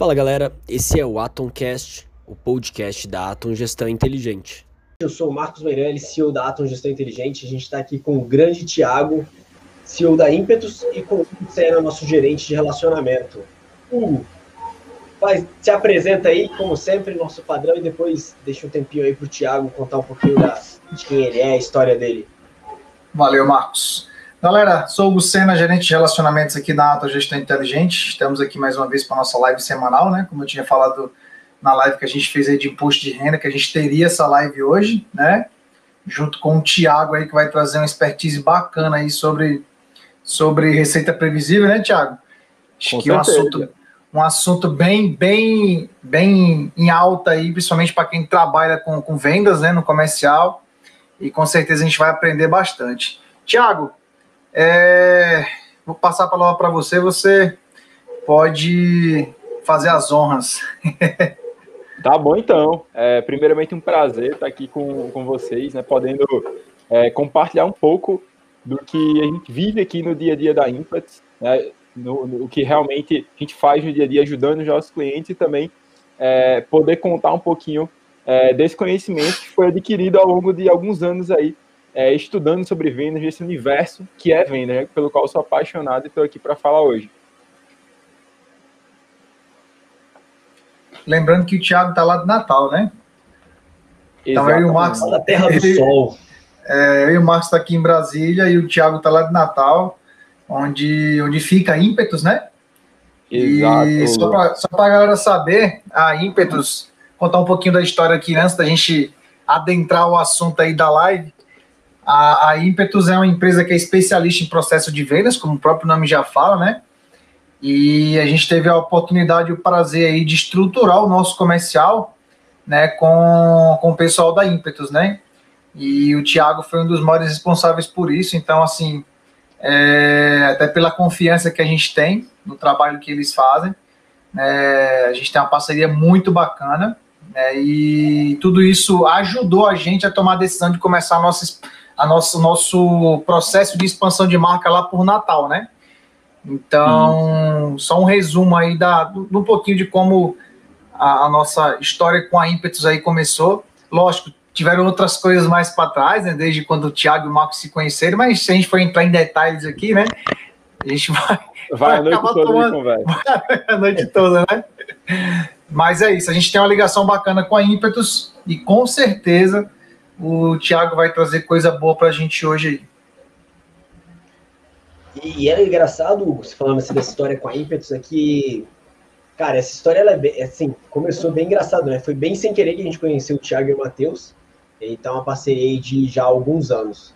Fala galera, esse é o Atomcast, o podcast da Atom Gestão Inteligente. Eu sou o Marcos Meirelles, CEO da Atom Gestão Inteligente. A gente está aqui com o grande Thiago, CEO da Impetus, e com o Senna, nosso gerente de relacionamento. Hugo, vai, se apresenta aí, como sempre, nosso padrão, e depois deixa um tempinho aí para o Thiago contar um pouquinho da, de quem ele é, a história dele. Valeu, Marcos. Galera, sou o Lucena, gerente de relacionamentos aqui da Ata Gestão Inteligente. Estamos aqui mais uma vez para a nossa live semanal, né? Como eu tinha falado na live que a gente fez aí de imposto de renda, que a gente teria essa live hoje, né? Junto com o Tiago aí, que vai trazer uma expertise bacana aí sobre, sobre receita previsível, né, Tiago? Acho com que é um assunto, um assunto bem, bem, bem em alta aí, principalmente para quem trabalha com, com vendas, né, no comercial. E com certeza a gente vai aprender bastante. Tiago, é, vou passar a palavra para você, você pode fazer as honras. tá bom, então. É, primeiramente, um prazer estar aqui com, com vocês, né, podendo é, compartilhar um pouco do que a gente vive aqui no dia a dia da Impact, né, no, no, que realmente a gente faz no dia a dia ajudando os nossos clientes e também é, poder contar um pouquinho é, desse conhecimento que foi adquirido ao longo de alguns anos aí é, estudando sobre vendas, esse universo que é venda, né, pelo qual sou apaixonado e estou aqui para falar hoje. Lembrando que o Thiago está lá de Natal, né? Então eu e o Marcos. Na Terra do ele, Sol. É, eu e o Marcos está aqui em Brasília e o Thiago está lá de Natal, onde, onde fica a Ímpetus, né? Exato. E só para a galera saber, a Ímpetus, contar um pouquinho da história aqui antes da gente adentrar o assunto aí da live. A, a Impetus é uma empresa que é especialista em processo de vendas, como o próprio nome já fala, né? E a gente teve a oportunidade e o prazer aí de estruturar o nosso comercial, né, com, com o pessoal da Impetus, né? E o Thiago foi um dos maiores responsáveis por isso, então, assim, é, até pela confiança que a gente tem no trabalho que eles fazem, é, a gente tem uma parceria muito bacana, né, e tudo isso ajudou a gente a tomar a decisão de começar a nossa a nosso, nosso processo de expansão de marca lá por Natal, né? Então, só um resumo aí da, do, um pouquinho de como a, a, nossa história com a Impetus aí começou. Lógico, tiveram outras coisas mais para trás, né? Desde quando o Thiago e o Marcos se conheceram, mas se a gente for entrar em detalhes aqui, né? A gente vai. Vai, a noite toda tomando, a noite toda, né? Mas é isso, a gente tem uma ligação bacana com a Impetus e com certeza o Thiago vai trazer coisa boa para a gente hoje aí. E, é engraçado, você falando assim dessa história com a Impetus aqui. Cara, essa história, ela é bem, assim, começou bem engraçado, né? Foi bem sem querer que a gente conheceu o Thiago e o Matheus. Então, uma parceria de já alguns anos.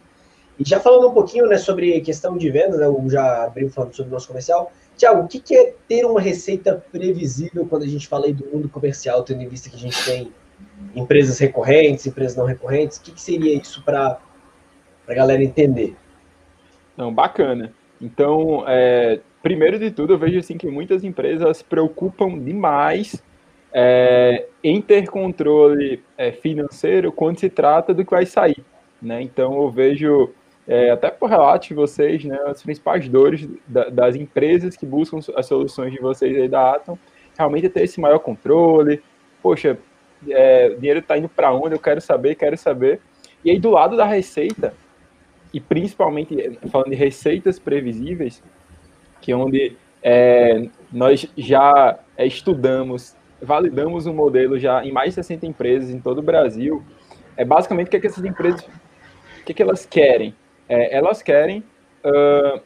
E já falando um pouquinho, né, sobre questão de vendas, né, já abri falando sobre o nosso comercial. Tiago, o que, que é ter uma receita previsível quando a gente fala aí do mundo comercial, tendo em vista que a gente tem empresas recorrentes, empresas não recorrentes? O que, que seria isso para a galera entender? Não, bacana. Então, é, primeiro de tudo, eu vejo assim que muitas empresas se preocupam demais é, em ter controle é, financeiro quando se trata do que vai sair. Né? Então, eu vejo, é, até por relato de vocês, né, as principais dores da, das empresas que buscam as soluções de vocês aí da Atom, realmente é ter esse maior controle. Poxa, é, dinheiro está indo para onde, eu quero saber, quero saber. E aí, do lado da receita, e principalmente falando de receitas previsíveis, que é onde é, nós já é, estudamos, validamos um modelo já em mais de 60 empresas em todo o Brasil, é basicamente o que, é que essas empresas, o que, é que elas querem? É, elas querem uh,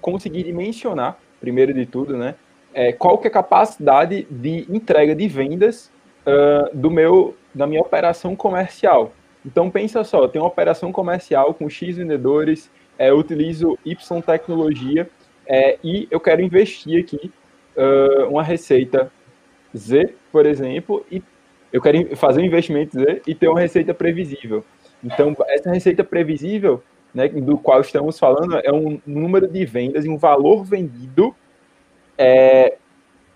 conseguir dimensionar, primeiro de tudo, né, é, qual que é a capacidade de entrega de vendas uh, do meu, da minha operação comercial. Então pensa só, tem uma operação comercial com X vendedores, é, eu utilizo Y tecnologia é, e eu quero investir aqui uh, uma receita Z, por exemplo, e eu quero fazer um investimento Z e ter uma receita previsível. Então essa receita previsível, né, do qual estamos falando, é um número de vendas e um valor vendido é,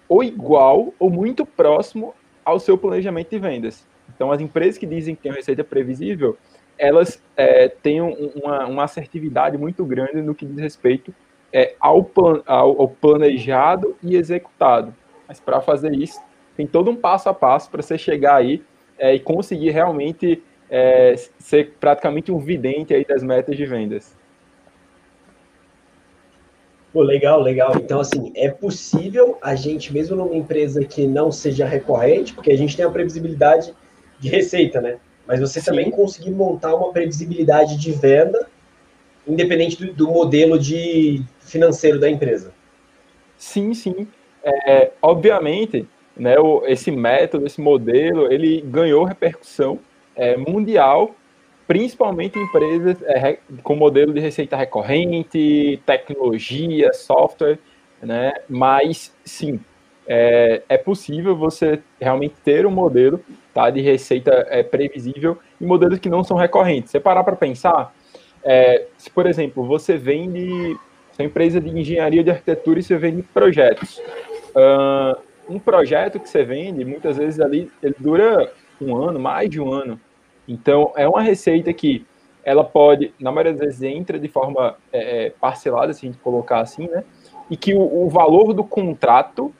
ou igual ou muito próximo ao seu planejamento de vendas. Então, as empresas que dizem que uma receita previsível, elas é, têm uma, uma, assertividade muito grande no que diz respeito é, ao, plan, ao, ao, planejado e executado. Mas para fazer isso, tem todo um passo a passo para você chegar aí é, e conseguir realmente é, ser praticamente um vidente aí das metas de vendas. Pô, legal, legal. Então, assim, é possível a gente, mesmo numa empresa que não seja recorrente, porque a gente tem a previsibilidade de receita, né? Mas você Sim. também conseguir montar uma previsibilidade de venda, independente do, do modelo de financeiro da empresa. Sim, sim. É, obviamente, né, o, esse método, esse modelo, ele ganhou repercussão é, mundial, principalmente em empresas é, com modelo de receita recorrente, tecnologia, software, né? Mas sim, é, é possível você realmente ter um modelo tá, de receita é, previsível em modelos que não são recorrentes. Você parar para pensar, é, se por exemplo você vende, sua empresa de engenharia de arquitetura e você vende projetos. Uh, um projeto que você vende, muitas vezes ali, ele dura um ano, mais de um ano. Então, é uma receita que ela pode, na maioria das vezes, entra de forma é, é, parcelada, se a gente colocar assim, né? E que o, o, valor do contrato,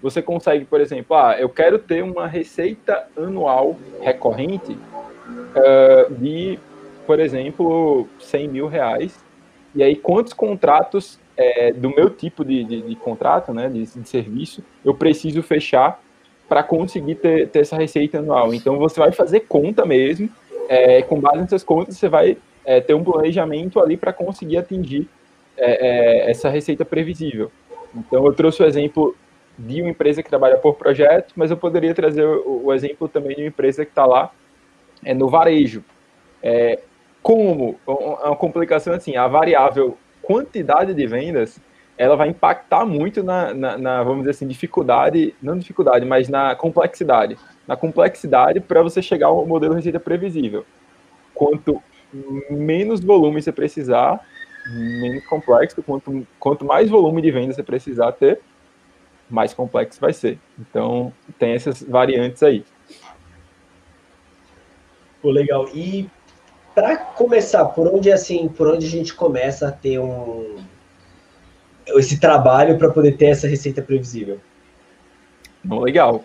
você consegue, por exemplo, ah, eu quero ter uma receita anual recorrente uh, de, por exemplo, 100 mil reais. E aí, quantos contratos é, do meu tipo de, de, de contrato, né, de, de, serviço, eu preciso fechar para conseguir ter, ter, essa receita anual. Então, você vai fazer conta mesmo, é, com base nessas contas, você vai é, ter um planejamento ali para conseguir atingir é, é, essa receita previsível. Então, eu trouxe o exemplo de uma empresa que trabalha por projeto, mas eu poderia trazer o, o exemplo também de uma empresa que está lá é, no varejo. É, como? Uma complicação assim, a variável quantidade de vendas, ela vai impactar muito na, na, na, vamos dizer assim, dificuldade, não dificuldade, mas na complexidade. Na complexidade para você chegar ao modelo receita previsível. Quanto menos volume você precisar, menos complexo, quanto, quanto mais volume de venda você precisar ter, mais complexo vai ser. Então, tem essas variantes aí. Legal. E para começar, por onde assim, por onde a gente começa a ter um esse trabalho para poder ter essa receita previsível? Legal.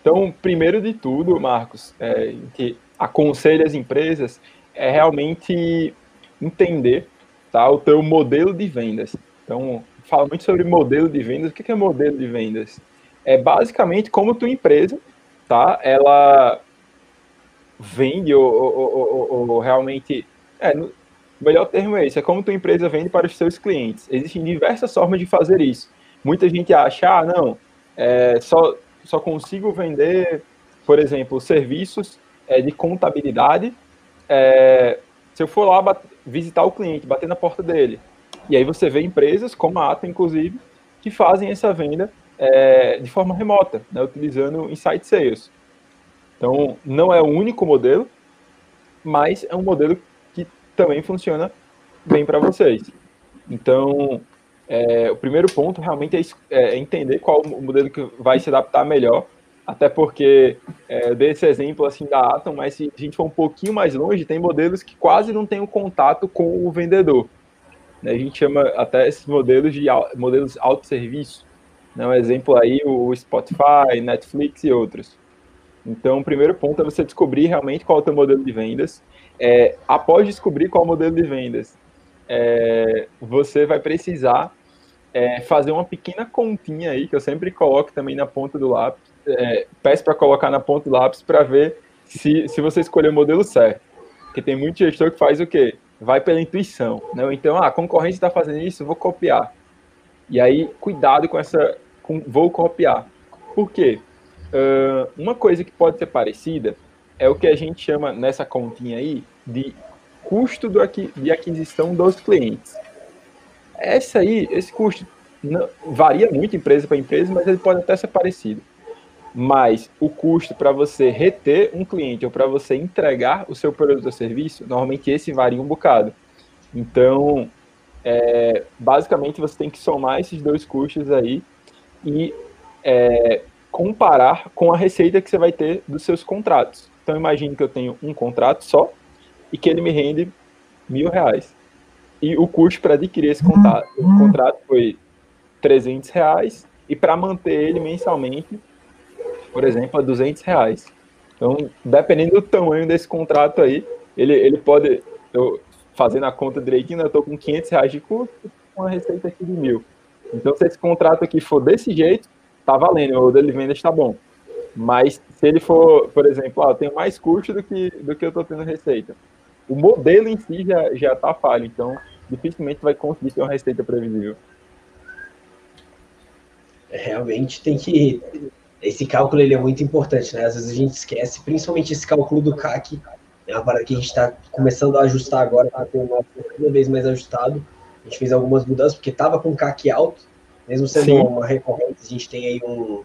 Então, primeiro de tudo, Marcos, é, que aconselho as empresas é realmente entender tá, o teu modelo de vendas. Então, fala muito sobre modelo de vendas. O que é modelo de vendas? É basicamente como tua empresa, tá? Ela vende ou, ou, ou, ou realmente. É, o melhor termo é esse: é como tua empresa vende para os seus clientes. Existem diversas formas de fazer isso. Muita gente acha, ah, não, é, só, só consigo vender, por exemplo, serviços é, de contabilidade. É, se eu for lá visitar o cliente, bater na porta dele, e aí você vê empresas, como a Ata, inclusive, que fazem essa venda é, de forma remota, né, utilizando Insight Sales. Então, não é o único modelo, mas é um modelo também funciona bem para vocês. Então, é, o primeiro ponto realmente é, é, entender qual o modelo que vai se adaptar melhor, até porque é, eu dei esse exemplo assim da Atom, mas se a gente for um pouquinho mais longe, tem modelos que quase não têm um contato com o vendedor. Né? A gente chama até esses modelos de modelos autosserviço. Né? Um exemplo aí, o Spotify, Netflix e outros. Então, o primeiro ponto é você descobrir realmente qual é o teu modelo de vendas. É, após descobrir qual modelo de vendas, é, você vai precisar é, fazer uma pequena continha aí, que eu sempre coloco também na ponta do lápis. É, peço para colocar na ponta do lápis para ver se, se você escolheu o modelo certo. Porque tem muito gestor que faz o quê? Vai pela intuição. Né? Então, ah, a concorrente está fazendo isso, vou copiar. E aí, cuidado com essa. Com, vou copiar. Por quê? Uh, uma coisa que pode ser parecida é o que a gente chama nessa continha aí de custo do aqui, de aquisição dos clientes. Essa aí, esse custo não, varia muito empresa para empresa, mas ele pode até ser parecido. Mas o custo para você reter um cliente ou para você entregar o seu produto ou serviço, normalmente esse varia um bocado. Então, é, basicamente você tem que somar esses dois custos aí e é, comparar com a receita que você vai ter dos seus contratos. Então, imagine que eu tenho um contrato só e que ele me rende mil reais. E o custo para adquirir esse contrato, contrato foi 300 reais e para manter ele mensalmente, por exemplo, a 200 reais. Então, dependendo do tamanho desse contrato aí, ele, ele pode, eu, fazendo a conta direitinho, né, eu estou com 500 reais de custo, com uma receita aqui de mil. Então, se esse contrato aqui for desse jeito, tá valendo, o dele venda está bom. Mas se ele for, por exemplo, ah, eu tenho mais custo do que, do que eu estou tendo receita. O modelo em si já, já tá falho, então dificilmente vai conseguir ter uma receita previsível. Realmente tem que esse cálculo ele é muito importante, né? Às vezes a gente esquece, principalmente esse cálculo do CAC, é uma parada que a gente está começando a ajustar agora para ter o nosso cada vez mais ajustado. A gente fez algumas mudanças, porque estava com CAC alto, mesmo sendo Sim. uma recorrente, a gente tem aí um,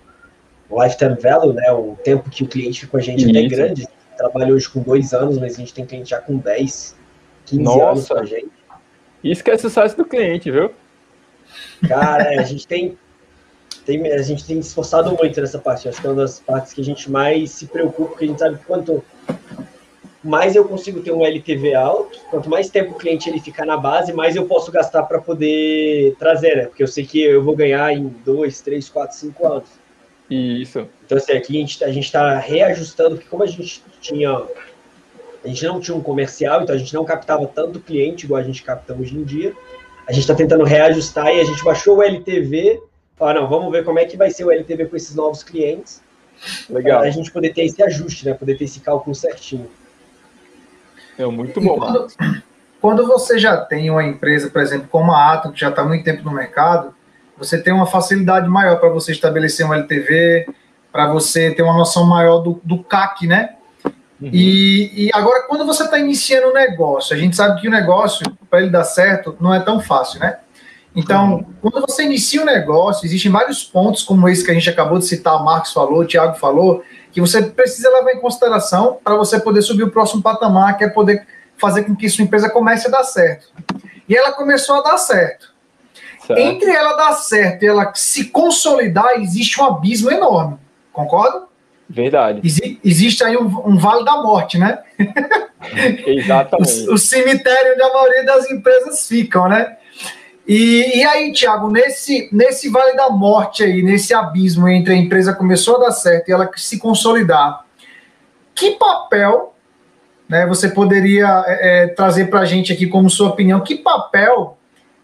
lifetime value, né? O tempo que o cliente fica com a gente é grande. Trabalha hoje com dois anos, mas a gente tem cliente já com 10, 15 Nossa. anos com a gente. Isso que é sucesso do cliente, viu? Cara, a gente tem tem, a gente tem se esforçado muito nessa parte. Acho que é uma das partes que a gente mais se preocupa, porque a gente sabe que quanto mais eu consigo ter um LTV alto, quanto mais tempo o cliente ele ficar na base, mais eu posso gastar para poder trazer, né? Porque eu sei que eu vou ganhar em dois, três, quatro, cinco anos. Isso. Então, assim, aqui a gente a está reajustando, porque como a gente tinha. A gente não tinha um comercial, então a gente não captava tanto cliente igual a gente capta hoje em dia. A gente está tentando reajustar e a gente baixou o LTV falar, não, vamos ver como é que vai ser o LTV com esses novos clientes. Legal. Para a gente poder ter esse ajuste, né? Poder ter esse cálculo certinho. É muito bom. Quando, quando, você já tem uma empresa, por exemplo, como a Atom, que já está há muito tempo no mercado, você tem uma facilidade maior para você estabelecer um LTV, para você ter uma noção maior do, do CAC, né? Uhum. E, e, agora, quando você está iniciando um negócio, a gente sabe que o negócio, para ele dar certo, não é tão fácil, né? Então, quando você inicia um negócio, existem vários pontos, como esse que a gente acabou de citar, o Marcos falou, o Thiago falou, que você precisa levar em consideração para você poder subir o próximo patamar, que é poder fazer com que sua empresa comece a dar certo. E ela começou a dar certo. Certo. Entre ela dar certo e ela se consolidar, existe um abismo enorme. Concorda? Verdade. Ex existe aí um, um, vale da morte, né? Exatamente. o, o cemitério onde a maioria das empresas ficam, né? E, e aí, Tiago, nesse, nesse vale da morte aí, nesse abismo entre a empresa começou a dar certo e ela se consolidar, que papel né, você poderia é, é trazer para a gente aqui como sua opinião? Que papel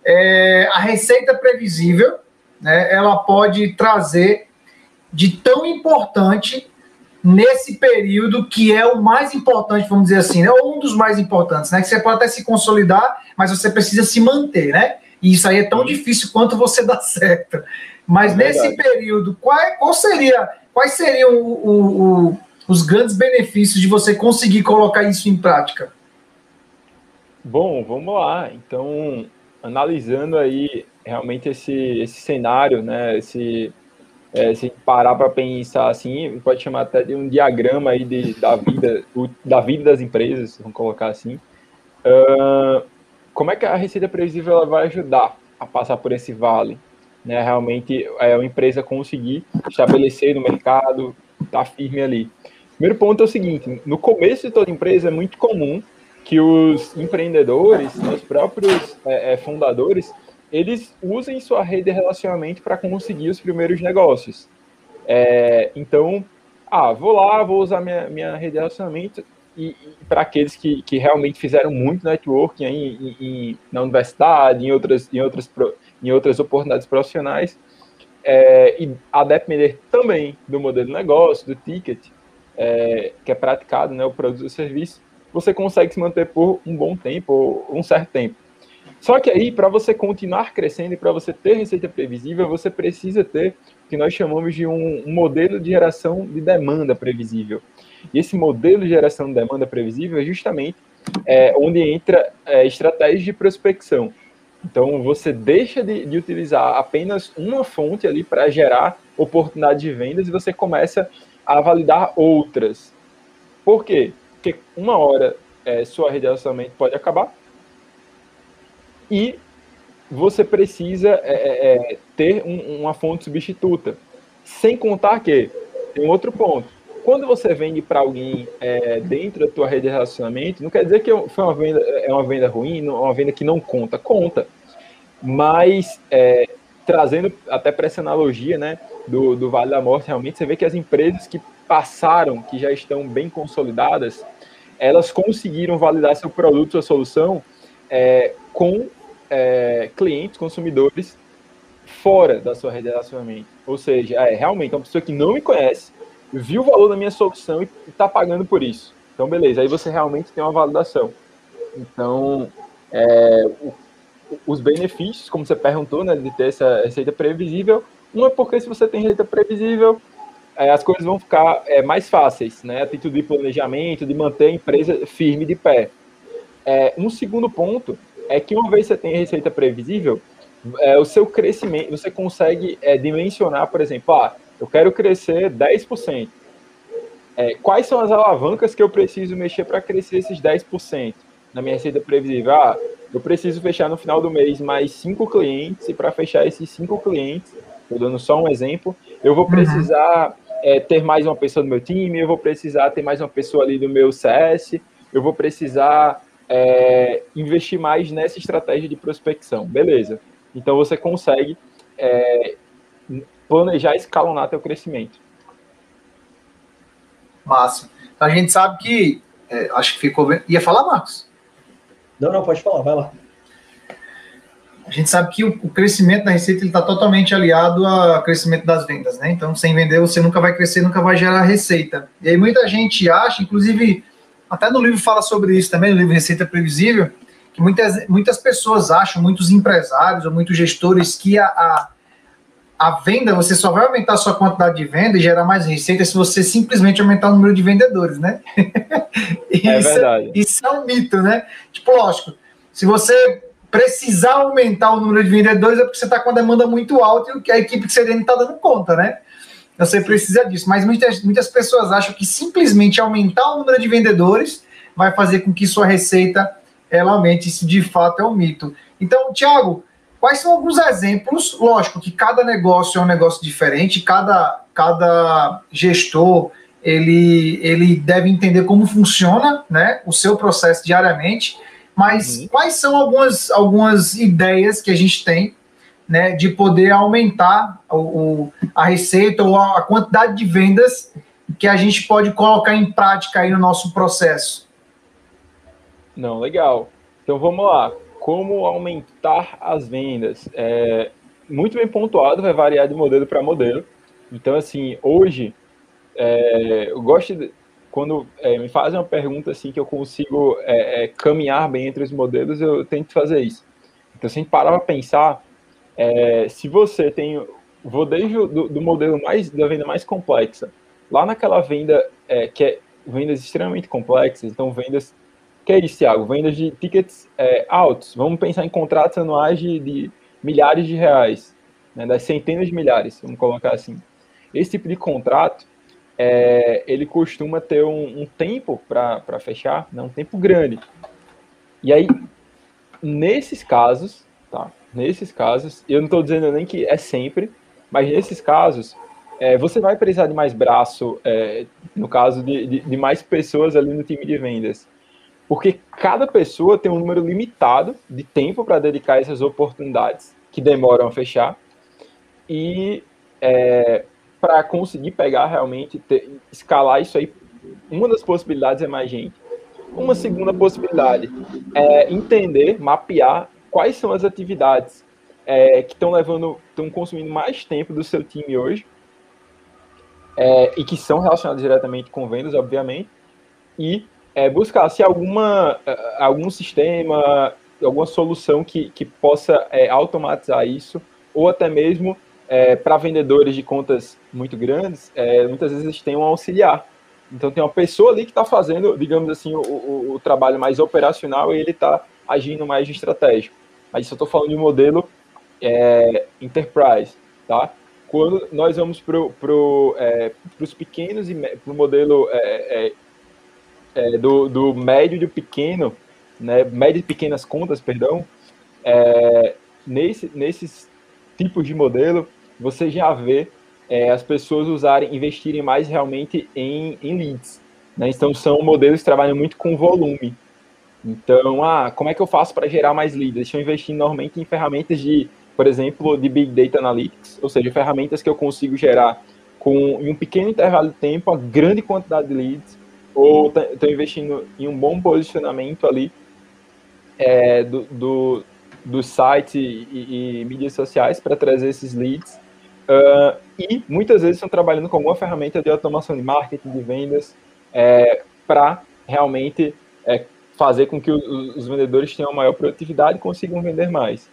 é, a receita previsível né, ela pode trazer de tão importante nesse período que é o mais importante, vamos dizer assim, né, ou um dos mais importantes, né? Que você pode até se consolidar, mas você precisa se manter, né? E isso aí é tão difícil quanto você dar certo. Mas é nesse período, qual, qual seria, quais seriam o, o, o, os grandes benefícios de você conseguir colocar isso em prática? Bom, vamos lá. Então, analisando aí realmente esse, esse cenário, né, esse, é, se parar para pensar assim, pode chamar até de um diagrama aí de, da vida, da vida das empresas, vamos colocar assim. Uh, como é que a receita previsível ela vai ajudar a passar por esse vale? Né, realmente é uma empresa conseguir estabelecer no mercado, estar tá firme ali. Primeiro ponto é o seguinte: no começo de toda empresa é muito comum que os empreendedores, né, os próprios é, é, fundadores, eles usem sua rede de relacionamento para conseguir os primeiros negócios. É, então, ah, vou lá, vou usar minha, minha rede de relacionamento, e, e para aqueles que, que realmente fizeram muito networking em, em, na universidade, em outras, em outras, em outras oportunidades profissionais, é, e a depender também do modelo de negócio, do ticket é, que é praticado, né, o produto ou serviço, você consegue se manter por um bom tempo, ou um certo tempo. Só que aí, para você continuar crescendo e para você ter receita previsível, você precisa ter o que nós chamamos de um, modelo de geração de demanda previsível. E esse modelo de geração de demanda previsível é justamente é, onde entra é, estratégias de prospecção. Então, você deixa de, de utilizar apenas uma fonte ali para gerar oportunidade de vendas e você começa a validar outras. Por quê? Porque uma hora é, sua rede de relacionamento pode acabar e você precisa é, é, é ter um, uma fonte substituta. Sem contar que tem outro ponto quando você vende para alguém é, dentro da tua rede de relacionamento, não quer dizer que foi uma venda, é uma venda ruim, uma venda que não conta, conta. Mas é, trazendo até para essa analogia né, do, do Vale da Morte, realmente você vê que as empresas que passaram, que já estão bem consolidadas, elas conseguiram validar seu produto, sua solução é, com é, clientes, consumidores fora da sua rede de relacionamento. Ou seja, é realmente uma pessoa que não me conhece, viu o valor da minha solução e está pagando por isso. Então, beleza, aí você realmente tem uma validação. Então, é, o, os benefícios, como você perguntou, né, de ter essa receita previsível, um é porque se você tem receita previsível, é, as coisas vão ficar é, mais fáceis, né? A título de planejamento, de manter a empresa firme de pé. É, um segundo ponto é que uma vez você tem receita previsível, é, o seu crescimento, você consegue é, dimensionar, por exemplo, ah, eu quero crescer 10%. É, quais são as alavancas que eu preciso mexer para crescer esses 10% na minha receita previsível? Ah, eu preciso fechar no final do mês mais cinco clientes, e para fechar esses cinco clientes, estou dando só um exemplo, eu vou uhum. precisar uhum. é, ter mais uma pessoa no meu time, eu vou precisar ter mais uma pessoa ali do meu CS, eu vou precisar é, investir mais nessa estratégia de prospecção. Beleza. Então você consegue é, planejar escalonar teu crescimento. Massa. A gente sabe que. É, acho que ficou bem. Ia falar, Marcos? Não, não, pode falar, vai lá. A gente sabe que o, crescimento da receita está totalmente aliado ao crescimento das vendas, né? Então, sem vender, você nunca vai crescer, nunca vai gerar receita. E aí, muita gente acha, inclusive, até no livro fala sobre isso também, no livro Receita Previsível, que muitas, muitas pessoas acham, muitos empresários ou muitos gestores, que a, a, a venda, você só vai aumentar a sua quantidade de venda e gerar mais receita se você simplesmente aumentar o número de vendedores, né? é isso, verdade. Isso é um mito, né? Tipo, lógico, se você precisar aumentar o número de vendedores é porque você está com a demanda muito alta e a equipe que você tem não está dando conta, né? Você precisa disso. Mas muitas, muitas pessoas acham que simplesmente aumentar o número de vendedores vai fazer com que sua receita ela aumente. Isso de fato é um mito. Então, Tiago, quais são alguns exemplos? Lógico que cada negócio é um negócio diferente, cada, cada gestor ele, ele deve entender como funciona né, o seu processo diariamente, mas uhum. quais são algumas, algumas ideias que a gente tem né, de poder aumentar o, o, a receita ou a, a quantidade de vendas que a gente pode colocar em prática aí no nosso processo? Não, legal. Então vamos lá. Como aumentar as vendas? É, muito bem pontuado, vai variar de modelo para modelo. Então, assim, hoje, é, eu gosto de, quando é, me fazem uma pergunta assim que eu consigo é, é, caminhar bem entre os modelos, eu tento fazer isso. Então, se a gente parar para pensar, é, se você tem, vou desde o do, do, modelo mais da venda mais complexa, lá naquela venda é, que é vendas extremamente complexas, então vendas que é isso, Thiago? Vendas de tickets é, altos. Vamos pensar em contratos anuais de, de milhares de reais, né, das centenas de milhares, vamos colocar assim. Esse tipo de contrato, é, ele costuma ter um, um tempo para fechar, né, um tempo grande. E aí, nesses casos, tá? Nesses casos, eu não estou dizendo nem que é sempre, mas nesses casos, é, você vai precisar de mais braço, é, no caso de, de, de, mais pessoas ali no time de vendas. Porque cada pessoa tem um número limitado de tempo para dedicar essas oportunidades que demoram a fechar. E é, para conseguir pegar realmente, ter, escalar isso aí, uma das possibilidades é mais gente. Uma segunda possibilidade é entender, mapear quais são as atividades é, que estão levando, estão consumindo mais tempo do seu time hoje é, e que são relacionadas diretamente com vendas, obviamente, e é, buscar se alguma algum sistema, alguma solução que, que possa é, automatizar isso, ou até mesmo é, para vendedores de contas muito grandes, é, muitas vezes têm um auxiliar. Então tem uma pessoa ali que está fazendo, digamos assim, o, o, o, trabalho mais operacional e ele está agindo mais de estratégico. Mas isso eu estou falando de um modelo é, enterprise, tá? Quando nós vamos para pro, é, os pequenos e para o modelo é, é, do, do médio e do pequeno, né, médio e pequenas contas, perdão, nesse, nesses tipos de modelo, você já vê é, as pessoas usarem, investirem mais realmente em, em leads. Né? Então, são modelos que trabalham muito com volume. Então, ah, como é que eu faço para gerar mais leads? Deixa eu investir normalmente em ferramentas de por exemplo, de Big Data Analytics, ou seja, ferramentas que eu consigo gerar com, em um pequeno intervalo de tempo a grande quantidade de leads, ou estou investindo em um bom posicionamento ali é, do, do, do site e, e mídias sociais para trazer esses leads. Uh, e muitas vezes estão trabalhando com alguma ferramenta de automação de marketing, de vendas, é, para realmente é, fazer com que os, os vendedores tenham maior produtividade e consigam vender mais.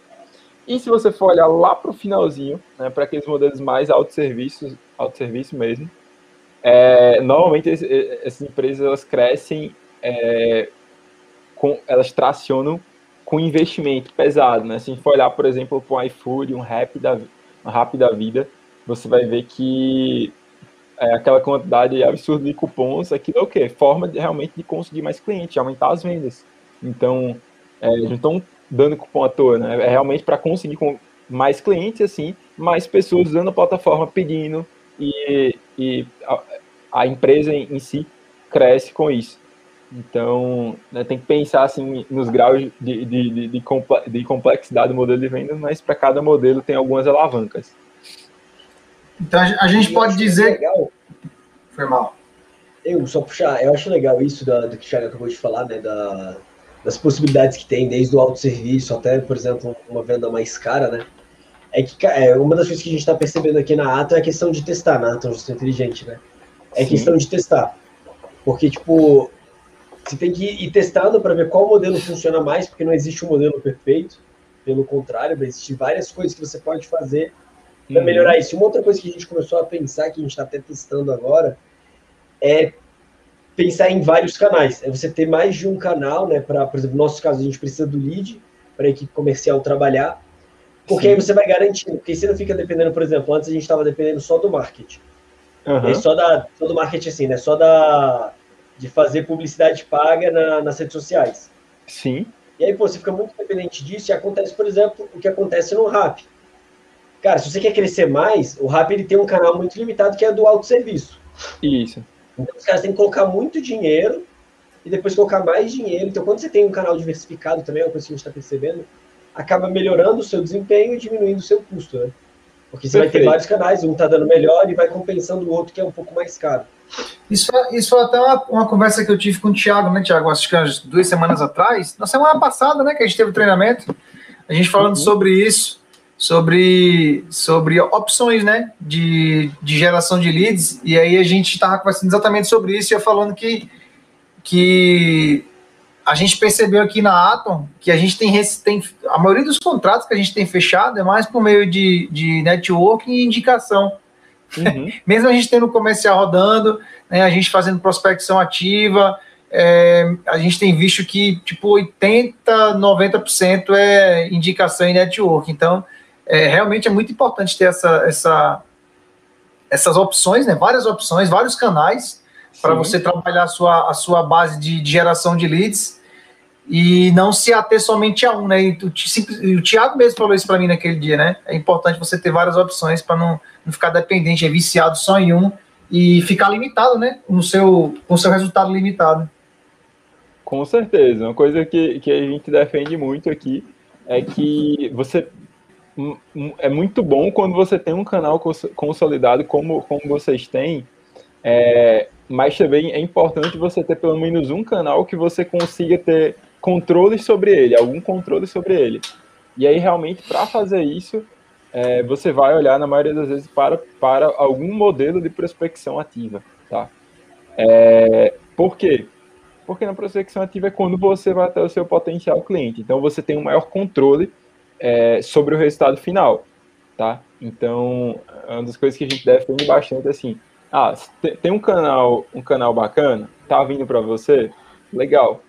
E se você for olhar lá para o finalzinho, né, para aqueles modelos mais autosserviço, autosserviço mesmo, é, normalmente essas empresas elas crescem, é, com, elas tracionam com investimento pesado. Né? Se a gente for olhar, por exemplo, para um iFood, um Rap da, da vida, você vai ver que é, aquela quantidade absurda de cupons, aquilo é o quê? Forma de, realmente de conseguir mais clientes, aumentar as vendas. Então, é, eles não estão dando cupom à toa, né? É realmente para conseguir com mais clientes, assim, mais pessoas usando a plataforma pedindo e, e a, a empresa em, em, si cresce com isso. Então, né, tem que pensar assim nos graus de, de, de, de complexidade do modelo de venda, mas para cada modelo tem algumas alavancas. Então a gente pode dizer. Legal. Foi mal. Eu só puxar, eu acho legal isso da, do que o Thiago acabou de falar, né? Da, das possibilidades que tem, desde o autosserviço até, por exemplo, uma venda mais cara, né? É que é, uma das coisas que a gente está percebendo aqui na Ato é a questão de testar, na Ato Gestão Inteligente, né? É Sim. questão de testar. Porque, tipo, você tem que ir testando para ver qual modelo funciona mais, porque não existe um modelo perfeito. Pelo contrário, vai existir várias coisas que você pode fazer para melhorar isso. Uma outra coisa que a gente começou a pensar, que a gente está até testando agora, é pensar em vários canais. É você ter mais de um canal, né? Para, por exemplo, no nosso caso, a gente precisa do lead para a equipe comercial trabalhar, porque Sim. aí você vai garantindo, porque você não fica dependendo, por exemplo, antes a gente estava dependendo só do marketing. Uhum. só, da, só do marketing, assim, né? Só da, de fazer publicidade paga na, nas redes sociais. Sim. E aí, pô, você fica muito dependente disso e acontece, por exemplo, o que acontece no Rap. Cara, se você quer crescer mais, o Rap ele tem um canal muito limitado que é do autosserviço. Isso. Então os caras têm que colocar muito dinheiro e depois colocar mais dinheiro. Então quando você tem um canal diversificado também, é uma coisa que a gente está percebendo, acaba melhorando o seu desempenho e diminuindo o seu custo, né? Porque você Perfeito. vai ter vários canais, um está dando melhor e vai compensando o outro que é um pouco mais caro. Isso, isso foi até uma, uma conversa que eu tive com o Thiago, né, Thiago? Acho que umas duas semanas atrás, na semana passada, né, que a gente teve o treinamento, a gente falando uhum. sobre isso sobre, sobre opções né, de, de geração de leads, e aí a gente estava conversando exatamente sobre isso, e eu falando que, que a gente percebeu aqui na Atom que a gente tem, tem a maioria dos contratos que a gente tem fechado é mais por meio de, de networking e indicação. Uhum. Mesmo a gente tendo comercial rodando, né, a gente fazendo prospecção ativa, é, a gente tem visto que tipo 80, 90% é indicação e network. Então, é, realmente é muito importante ter essa, essa, essas opções, né? Várias opções, vários canais para você trabalhar a sua, a sua base de, de, geração de leads e não se ater somente a um, né? E o, o Thiago mesmo falou isso para mim naquele dia, né? É importante você ter várias opções para não, não ficar dependente, é viciado só em um e ficar limitado, né? No seu, com o seu resultado limitado. Com certeza. Uma coisa que, que a gente defende muito aqui é que você é muito bom quando você tem um canal consolidado como, como vocês têm, é, mas também é importante você ter pelo menos um canal que você consiga ter controle sobre ele, algum controle sobre ele. E aí, realmente, para fazer isso, é, você vai olhar, na maioria das vezes, para, para algum modelo de prospecção ativa. Tá? É, por quê? Porque na prospecção ativa é quando você vai ter o seu potencial cliente. Então, você tem um maior controle é, sobre o resultado final, tá? Então, uma das coisas que a gente defende bastante é assim, ah, tem um canal, um canal bacana, tá vindo para você, legal.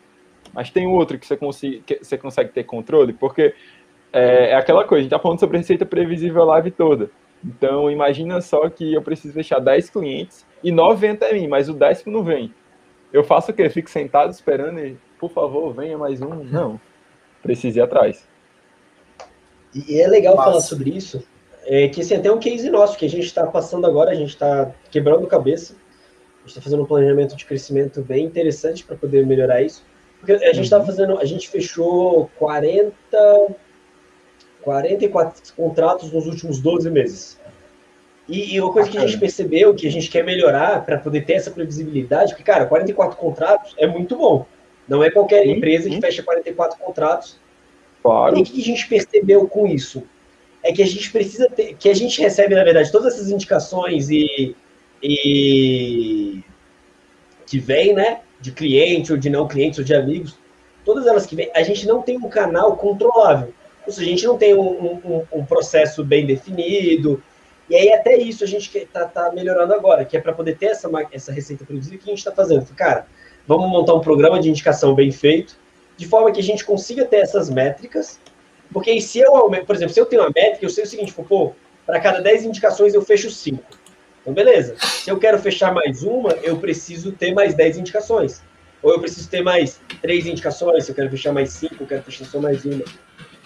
Mas tem outro que você, consiga, que você consegue ter controle, porque é, é, aquela coisa, a gente tá falando sobre receita previsível a live toda. Então, imagina só que eu preciso deixar 10 clientes e 9 vêm até mim, mas o décimo não vem. Eu faço o quê? Fico sentado esperando e, por favor, venha mais um? Não. Preciso ir atrás. E é legal falar sobre isso, é que assim, até um case nosso que a gente está passando agora, a gente está quebrando cabeça, a gente está fazendo um planejamento de crescimento bem interessante para poder melhorar isso. Porque a gente estava uhum. fazendo, a gente fechou 40, 44 contratos nos últimos 12 meses. E, e uma coisa que a gente percebeu, que a gente quer melhorar para poder ter essa previsibilidade, porque, cara, 44 contratos é muito bom. Não é qualquer empresa que fecha 44 contratos. Claro. E o que a gente percebeu com isso? É que a gente precisa ter, que a gente recebe, na verdade, todas essas indicações e, e que vem, né, de cliente ou de não clientes ou de amigos, todas elas que vêm, a gente não tem um canal controlável. Ou seja, a gente não tem um, um, um processo bem definido, e aí, até isso a gente está tá melhorando agora, que é para poder ter essa, essa receita previsível que a gente está fazendo. Cara, vamos montar um programa de indicação bem feito, de forma que a gente consiga ter essas métricas, porque aí, se eu aumento, por exemplo, se eu tenho uma métrica, eu sei o seguinte, pô, para cada 10 indicações eu fecho 5. Então, beleza. Se eu quero fechar mais uma, eu preciso ter mais 10 indicações. Ou eu preciso ter mais 3 indicações, se eu quero fechar mais 5, eu quero fechar só mais uma.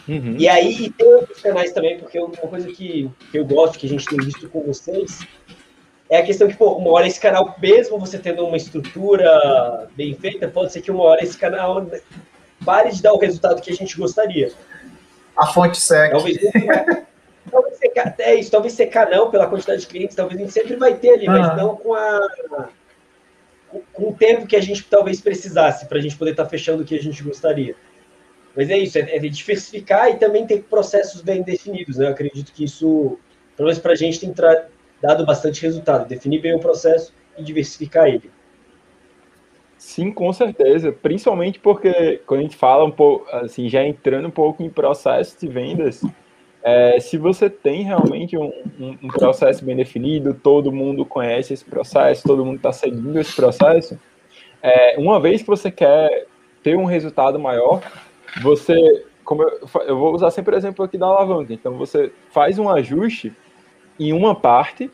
Uhum. E aí tem outros canais também, porque uma coisa que, que eu gosto, que a gente tem visto com vocês, é a questão que, pô, uma hora esse canal, mesmo você tendo uma estrutura bem feita, pode ser que uma hora esse canal pare de dar o resultado que a gente gostaria. A fonte seca. Talvez, talvez secar, é isso, talvez secar não pela quantidade de clientes, talvez a gente sempre vai ter ali, uhum. mas não com a com o tempo que a gente talvez precisasse para a gente poder estar tá fechando o que a gente gostaria. Mas é isso, é, é diversificar e também ter processos bem definidos. Né? Eu acredito que isso, pelo menos para a gente, tem dado bastante resultado. Definir bem o processo e diversificar ele. Sim, com certeza. Principalmente porque quando a gente fala um pouco, assim, já entrando um pouco em processo de vendas, é, se você tem realmente um, um, um, processo bem definido, todo mundo conhece esse processo, todo mundo está seguindo esse processo, é, uma vez que você quer ter um resultado maior, você, como eu, eu vou usar sempre o exemplo aqui da alavanca. Então você faz um ajuste em uma parte,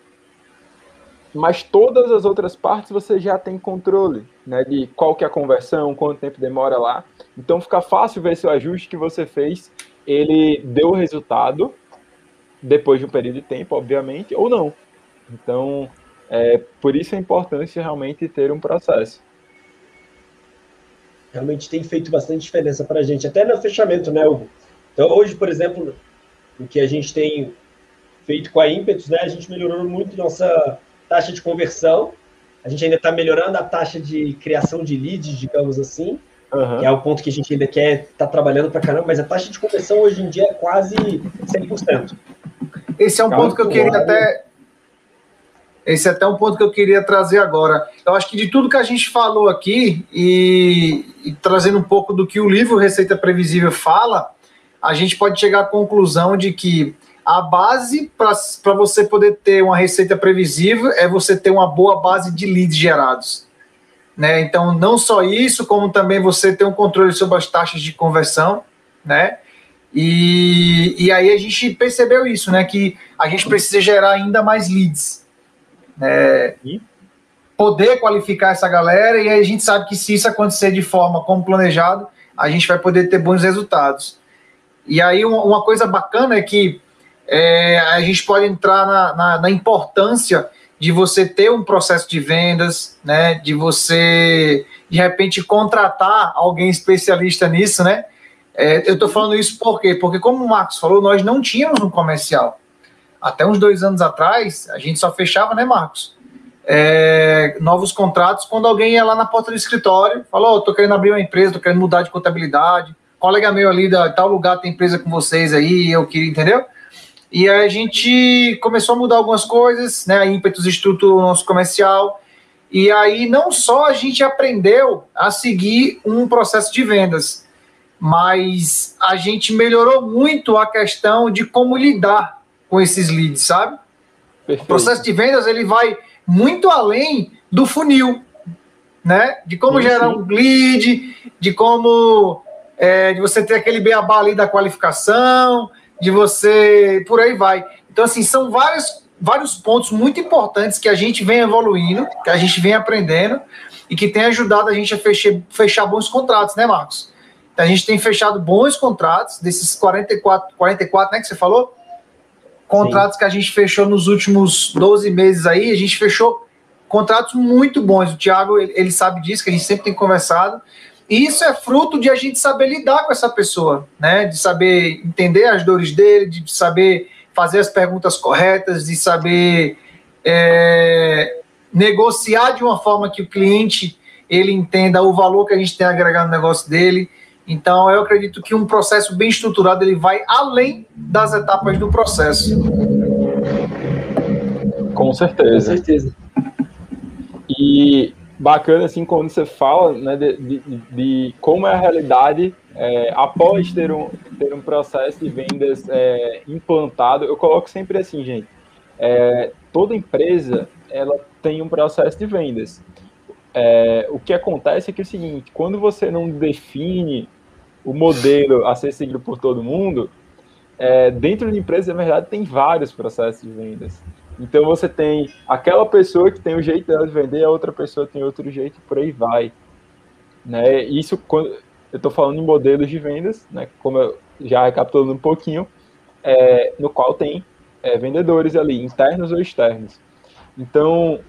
mas todas as outras partes você já tem controle, né? De qual que é a conversão, quanto tempo demora lá. Então fica fácil ver se o ajuste que você fez, ele deu resultado depois de um período de tempo, obviamente, ou não. Então, é, por isso a importância realmente ter um processo realmente tem feito bastante diferença para a gente, até no fechamento, né, Hugo? Então, hoje, por exemplo, o que a gente tem feito com a Impetus, né, a gente melhorou muito nossa taxa de conversão, a gente ainda está melhorando a taxa de criação de leads, digamos assim, uhum. que é o ponto que a gente ainda quer estar tá trabalhando para caramba, mas a taxa de conversão hoje em dia é quase 100%. Esse é um Calma ponto que eu queria até esse é até um ponto que eu queria trazer agora. Eu acho que de tudo que a gente falou aqui, e, e trazendo um pouco do que o livro Receita Previsível fala, a gente pode chegar à conclusão de que a base para você poder ter uma receita previsível é você ter uma boa base de leads gerados. Né? Então, não só isso, como também você ter um controle sobre as taxas de conversão, né? E, e aí a gente percebeu isso, né? Que a gente precisa gerar ainda mais leads é, poder qualificar essa galera, e aí a gente sabe que se isso acontecer de forma como planejado, a gente vai poder ter bons resultados. E aí uma, uma coisa bacana é que é, a gente pode entrar na, na, na, importância de você ter um processo de vendas, né, de você de repente contratar alguém especialista nisso, né? É, eu estou falando isso por quê? Porque como o Marcos falou, nós não tínhamos um comercial. Até uns dois anos atrás, a gente só fechava, né, Marcos? É, novos contratos quando alguém ia lá na porta do escritório, falou: oh, tô querendo abrir uma empresa, tô querendo mudar de contabilidade. Colega meu ali da tal lugar tem empresa com vocês aí, eu queria, entendeu? E aí a gente começou a mudar algumas coisas, né? A ímpetos estruturou o nosso comercial. E aí não só a gente aprendeu a seguir um processo de vendas, mas a gente melhorou muito a questão de como lidar com esses leads, sabe? Perfeito. O processo de vendas ele vai muito além do funil, né? De como sim, gerar um lead, de como é, de você ter aquele beabá ali da qualificação, de você por aí vai. Então assim são vários vários pontos muito importantes que a gente vem evoluindo, que a gente vem aprendendo e que tem ajudado a gente a fechar, fechar bons contratos, né, Marcos? A gente tem fechado bons contratos desses 44, 44, né, que você falou? Contratos Sim. que a gente fechou nos últimos 12 meses aí, a gente fechou contratos muito bons. O Thiago, ele sabe disso, que a gente sempre tem conversado. E isso é fruto de a gente saber lidar com essa pessoa, né? De saber entender as dores dele, de saber fazer as perguntas corretas, de saber é, negociar de uma forma que o cliente ele entenda o valor que a gente tem agregado no negócio dele. Então, eu acredito que um processo bem estruturado ele vai além das etapas do processo. Com certeza. Com certeza. E bacana, assim, quando você fala né, de, de, de como é a realidade é, após ter um, ter um processo de vendas é, implantado. Eu coloco sempre assim, gente. É, toda empresa ela tem um processo de vendas. É, o que acontece é que é o seguinte, quando você não define o modelo a ser seguido por todo mundo, é, dentro de empresa, na verdade, tem vários processos de vendas. Então você tem aquela pessoa que tem o jeito dela de vender, a outra pessoa tem outro jeito, por aí vai. Né? Isso quando eu estou falando em modelos de vendas, né? como eu já recapitulando um pouquinho, é, no qual tem é, vendedores ali, internos ou externos. Então,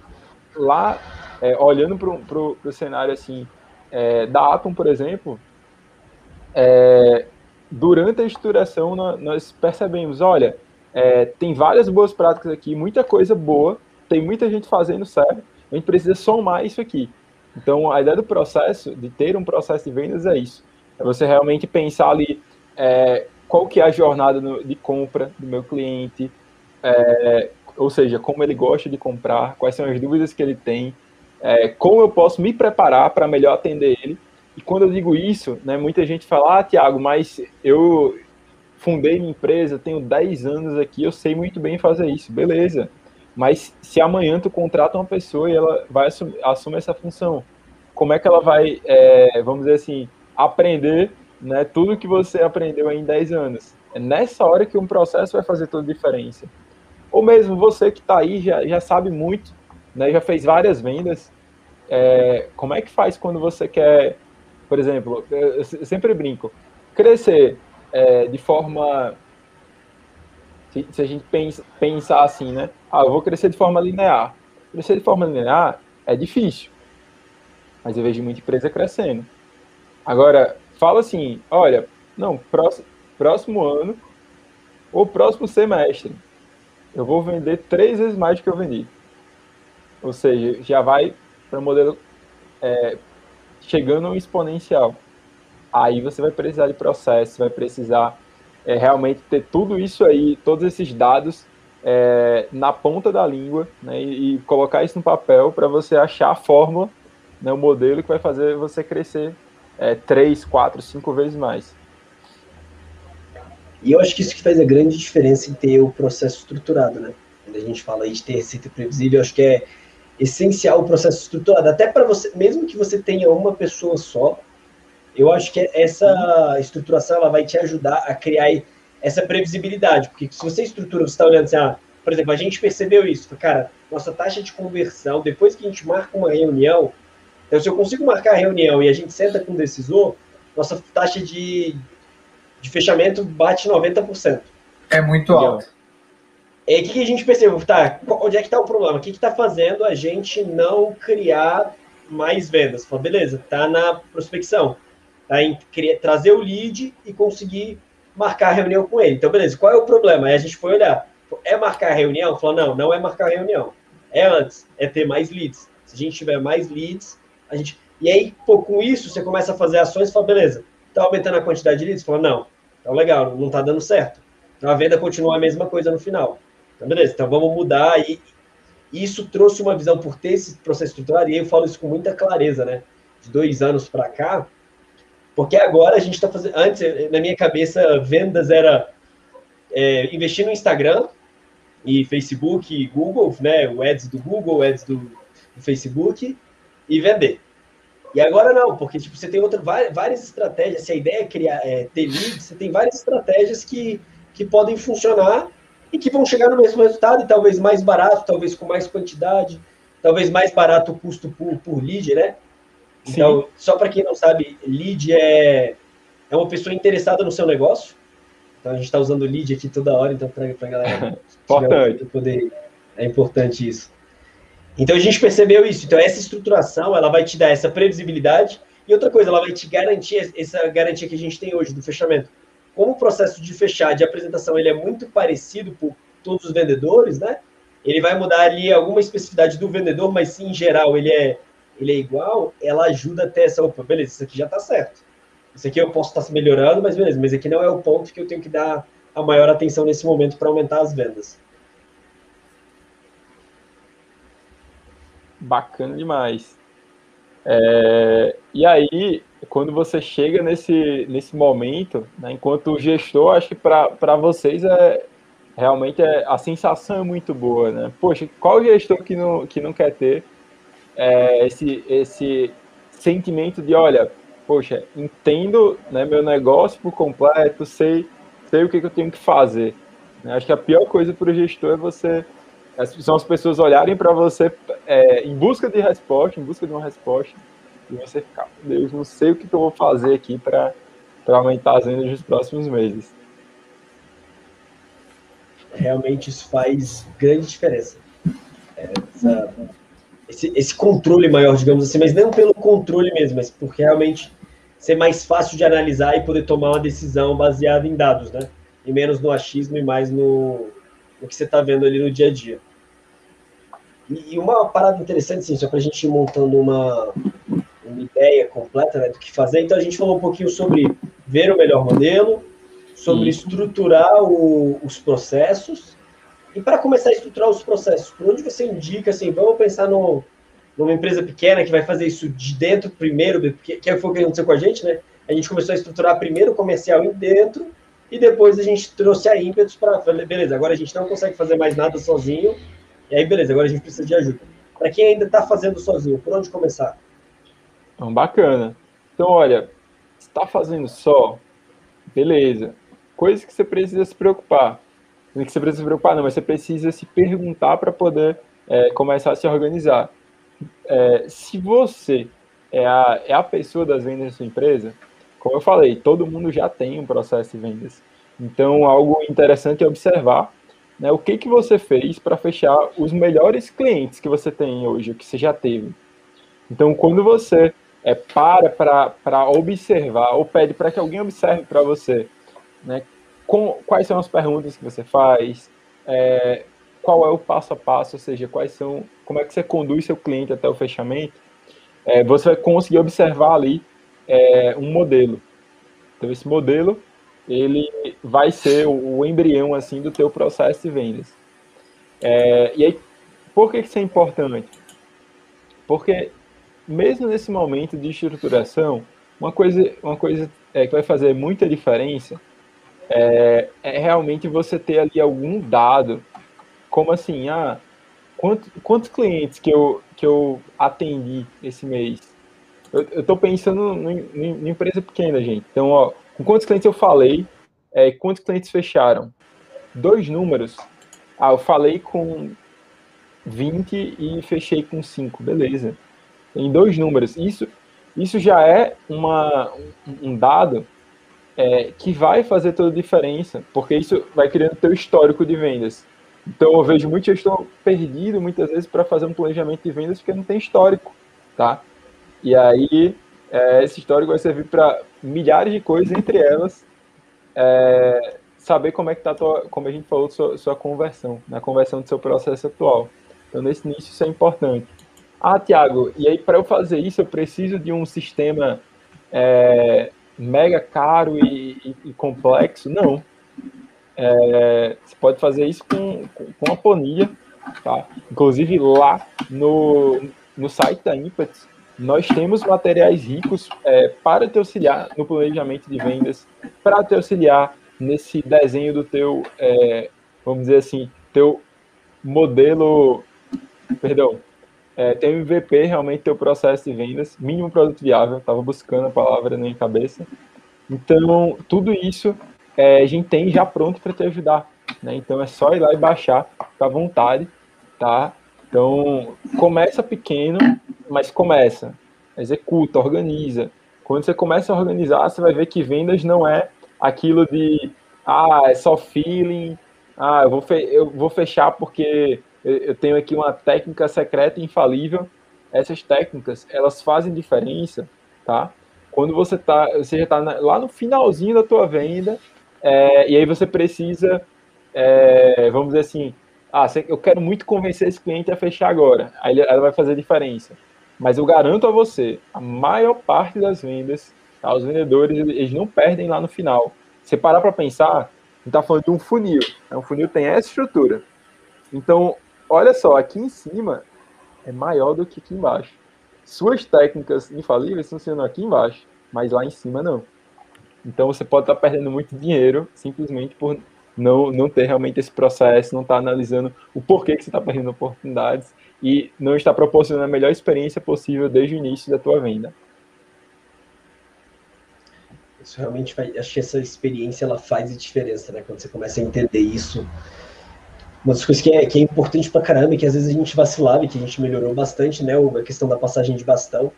lá, é, olhando para o cenário assim, é, da Atom, por exemplo, é, durante a estruturação nós percebemos, olha, é, tem várias boas práticas aqui, muita coisa boa, tem muita gente fazendo certo, a gente precisa somar isso aqui. Então, a ideia do processo, de ter um processo de vendas é isso. É você realmente pensar ali é, qual que é a jornada no, de compra do meu cliente, é, ou seja, como ele gosta de comprar, quais são as dúvidas que ele tem, é, como eu posso me preparar para melhor atender ele. E quando eu digo isso, né, muita gente fala, ah, Tiago, mas eu, fundei minha empresa, tenho 10 anos aqui, eu sei muito bem fazer isso, beleza. Mas se amanhã tu contrata uma pessoa e ela vai assumir, assumir essa função, como é que ela vai, é, vamos dizer assim, aprender né, tudo que você aprendeu em 10 anos? É nessa hora que um processo vai fazer toda a diferença. Ou mesmo você que está aí já, já sabe muito, né, já fez várias vendas, é, como é que faz quando você quer, por exemplo, eu sempre brinco, crescer é, de forma. Se, se, a gente pensa, pensar assim, né? Ah, eu vou crescer de forma linear. Crescer de forma linear é difícil. Mas eu vejo muita empresa crescendo. Agora, fala assim: olha, não, próximo, próximo ano ou próximo semestre, eu vou vender três vezes mais do que eu vendi. Ou seja, já vai para o modelo é, chegando ao exponencial aí você vai precisar de processo, vai precisar é, realmente ter tudo isso aí, todos esses dados é, na ponta da língua né, e, e, colocar isso no papel para você achar a fórmula, né, o modelo que vai fazer você crescer é, três, quatro, cinco vezes mais. E eu acho que isso que faz a grande diferença em ter o processo estruturado, né? Quando a gente fala de ter receita previsível, eu acho que é essencial o processo estruturado, até para você, mesmo que você tenha uma pessoa só, eu acho que essa estruturação ela vai te ajudar a criar essa previsibilidade, porque se você estrutura, você está olhando assim, ah, por exemplo, a gente percebeu isso, cara, nossa taxa de conversão, depois que a gente marca uma reunião, então se eu consigo marcar a reunião e a gente senta com o decisor, nossa taxa de, de fechamento bate 90%. É muito alto. É o que, que a gente percebeu? Tá, onde é que está o problema? O que está fazendo a gente não criar mais vendas? Fala, beleza, tá na prospecção tá, em trazer o lead e conseguir marcar a reunião com ele. Então, beleza, qual é o problema? Aí a gente foi olhar, é marcar a reunião? Falou, não, não é marcar a reunião. É antes, é ter mais leads. Se a gente tiver mais leads, a gente... E aí, pô, com isso, você começa a fazer ações e fala, beleza, tá aumentando a quantidade de leads? Fala, não, então legal, não tá dando certo. Então a venda continua a mesma coisa no final. Então, beleza, então vamos mudar e isso trouxe uma visão por ter esse processo estruturado, e eu falo isso com muita clareza, né? De dois anos para cá, porque agora a gente está fazendo. Antes, na minha cabeça, vendas era é, investir no Instagram e Facebook e Google, né? O ads do Google, o ads do, do Facebook e vender. E agora não, porque tipo, você tem outra, várias estratégias. Se a ideia é criar, é, ter leads, você tem várias estratégias que, que podem funcionar e que vão chegar no mesmo resultado, e talvez mais barato, talvez com mais quantidade, talvez mais barato o custo por, por lead, né? Então, Sim. só para quem não sabe, lead é, é uma pessoa interessada no seu negócio. Então, a gente está usando lead aqui toda hora, então, para a galera importante. poder. É importante isso. Então, a gente percebeu isso. Então, essa estruturação ela vai te dar essa previsibilidade E outra coisa, ela vai te garantir essa garantia que a gente tem hoje do fechamento. Como o processo de fechar, de apresentação, ele é muito parecido por todos os vendedores, né? Ele vai mudar ali alguma especificidade do vendedor, mas sim, em geral, ele é, ele é igual. Ela ajuda até essa, opa, beleza, isso aqui já está certo. Isso aqui eu posso estar se melhorando, mas beleza, mas aqui não é o ponto que eu tenho que dar a maior atenção nesse momento para aumentar as vendas. Bacana demais. É, e aí, quando você chega nesse, nesse momento, né, enquanto gestor, acho que para vocês é realmente é, a sensação é muito boa, né? Poxa, qual gestor que não, que não quer ter é, esse, esse sentimento de, olha, poxa, entendo né, meu negócio por completo, sei, sei o que, que eu tenho que fazer. Né? Acho que a pior coisa para o gestor é você são as pessoas olharem para você é, em busca de resposta, em busca de uma resposta, e você ficar, Deus, não sei o que, que eu vou fazer aqui para aumentar as vendas nos próximos meses. Realmente isso faz grande diferença. É, essa, esse, esse controle maior, digamos assim, mas não pelo controle mesmo, mas porque realmente ser mais fácil de analisar e poder tomar uma decisão baseada em dados, né? E menos no achismo e mais no, no que você está vendo ali no dia a dia. E, uma parada interessante, assim, só para a gente ir montando uma, uma ideia completa né, do que fazer. Então, a gente falou um pouquinho sobre ver o melhor modelo, sobre estruturar o, os processos. E para começar a estruturar os processos, por onde você indica, assim, vamos pensar no, numa empresa pequena que vai fazer isso de dentro primeiro, que, que foi o que aconteceu com a gente, né? A gente começou a estruturar primeiro o comercial em dentro e depois a gente trouxe a ímpetos para, beleza, agora a gente não consegue fazer mais nada sozinho, e aí, beleza, agora a gente precisa de ajuda. Para quem ainda está fazendo sozinho, por onde começar? Então, bacana. Então, olha, está fazendo só, beleza. Coisas que você precisa se preocupar. Não é que você precisa se preocupar, não, mas você precisa se perguntar para poder é, começar a se organizar. É, se você é a, é a pessoa das vendas da sua empresa, como eu falei, todo mundo já tem um processo de vendas. Então, algo interessante é observar né, o que, que você fez para fechar os melhores clientes que você tem hoje, que você já teve. Então, quando você é, para para observar, ou pede para que alguém observe para você, né, com, quais são as perguntas que você faz, é, qual é o passo a passo, ou seja, quais são, como é que você conduz seu cliente até o fechamento, é, você vai conseguir observar ali é, um modelo. Então, esse modelo ele vai ser o, o embrião assim do teu processo de vendas. É, e aí, por que isso é importante? Porque mesmo nesse momento de estruturação, uma coisa, uma coisa é, que vai fazer muita diferença é, é, realmente você ter ali algum dado, como assim, ah, quantos, quantos clientes que eu, que eu atendi esse mês? Eu estou pensando em empresa pequena, gente. Então, ó, com quantos clientes eu falei? É, quantos clientes fecharam? Dois números. Ah, eu falei com 20 e fechei com 5. Beleza. Tem dois números. Isso, isso já é uma, um dado é, que vai fazer toda a diferença, porque isso vai criando teu histórico de vendas. Então eu vejo muito gestor perdido muitas vezes para fazer um planejamento de vendas porque não tem histórico, tá? E aí é, esse histórico vai servir para milhares de coisas, entre elas é, saber como é que está como a gente falou, sua, sua conversão, na conversão do seu processo atual. Então, nesse início, isso é importante. Ah, Tiago, e aí para eu fazer isso, eu preciso de um sistema é, mega caro e, e, e, complexo? Não. É, você pode fazer isso com, com a planilha, tá? Inclusive lá no, no site da Impetus, nós temos materiais ricos é, para te auxiliar no planejamento de vendas, para te auxiliar nesse desenho do teu, é, vamos dizer assim, teu modelo, perdão, é, teu MVP, realmente teu processo de vendas, mínimo produto viável, estava buscando a palavra na minha cabeça. Então, tudo isso é, a gente tem já pronto para te ajudar. Né? Então, é só ir lá e baixar, fica à vontade, tá? Então, começa pequeno, mas começa. Executa, organiza. Quando você começa a organizar, você vai ver que vendas não é aquilo de, ah, é só feeling, ah, eu vou, eu vou fechar porque eu tenho aqui uma técnica secreta infalível. Essas técnicas, elas fazem diferença, tá? quando você tá, você já está lá no finalzinho da tua venda, é, e aí você precisa, é, vamos dizer assim, ah, eu quero muito convencer esse cliente a fechar agora, aí ela vai fazer diferença. Mas eu garanto a você, a maior parte das vendas, tá, os vendedores, eles não perdem lá no final. Você parar para pensar, a gente está falando de um funil. Né? Um funil tem essa estrutura. Então, olha só, aqui em cima é maior do que aqui embaixo. Suas técnicas infalíveis funcionam aqui embaixo, mas lá em cima não. Então você pode estar perdendo muito dinheiro simplesmente por não, não ter realmente esse processo, não estar analisando o porquê que você está perdendo oportunidades e não estar proporcionando a melhor experiência possível desde o início da tua venda. Isso realmente faz, acho que essa experiência ela faz diferença, né? Quando você começa a entender isso. Uma das coisas que é, que é importante pra caramba, que às vezes a gente vacilava e que a gente melhorou bastante, né? A questão da passagem de bastão,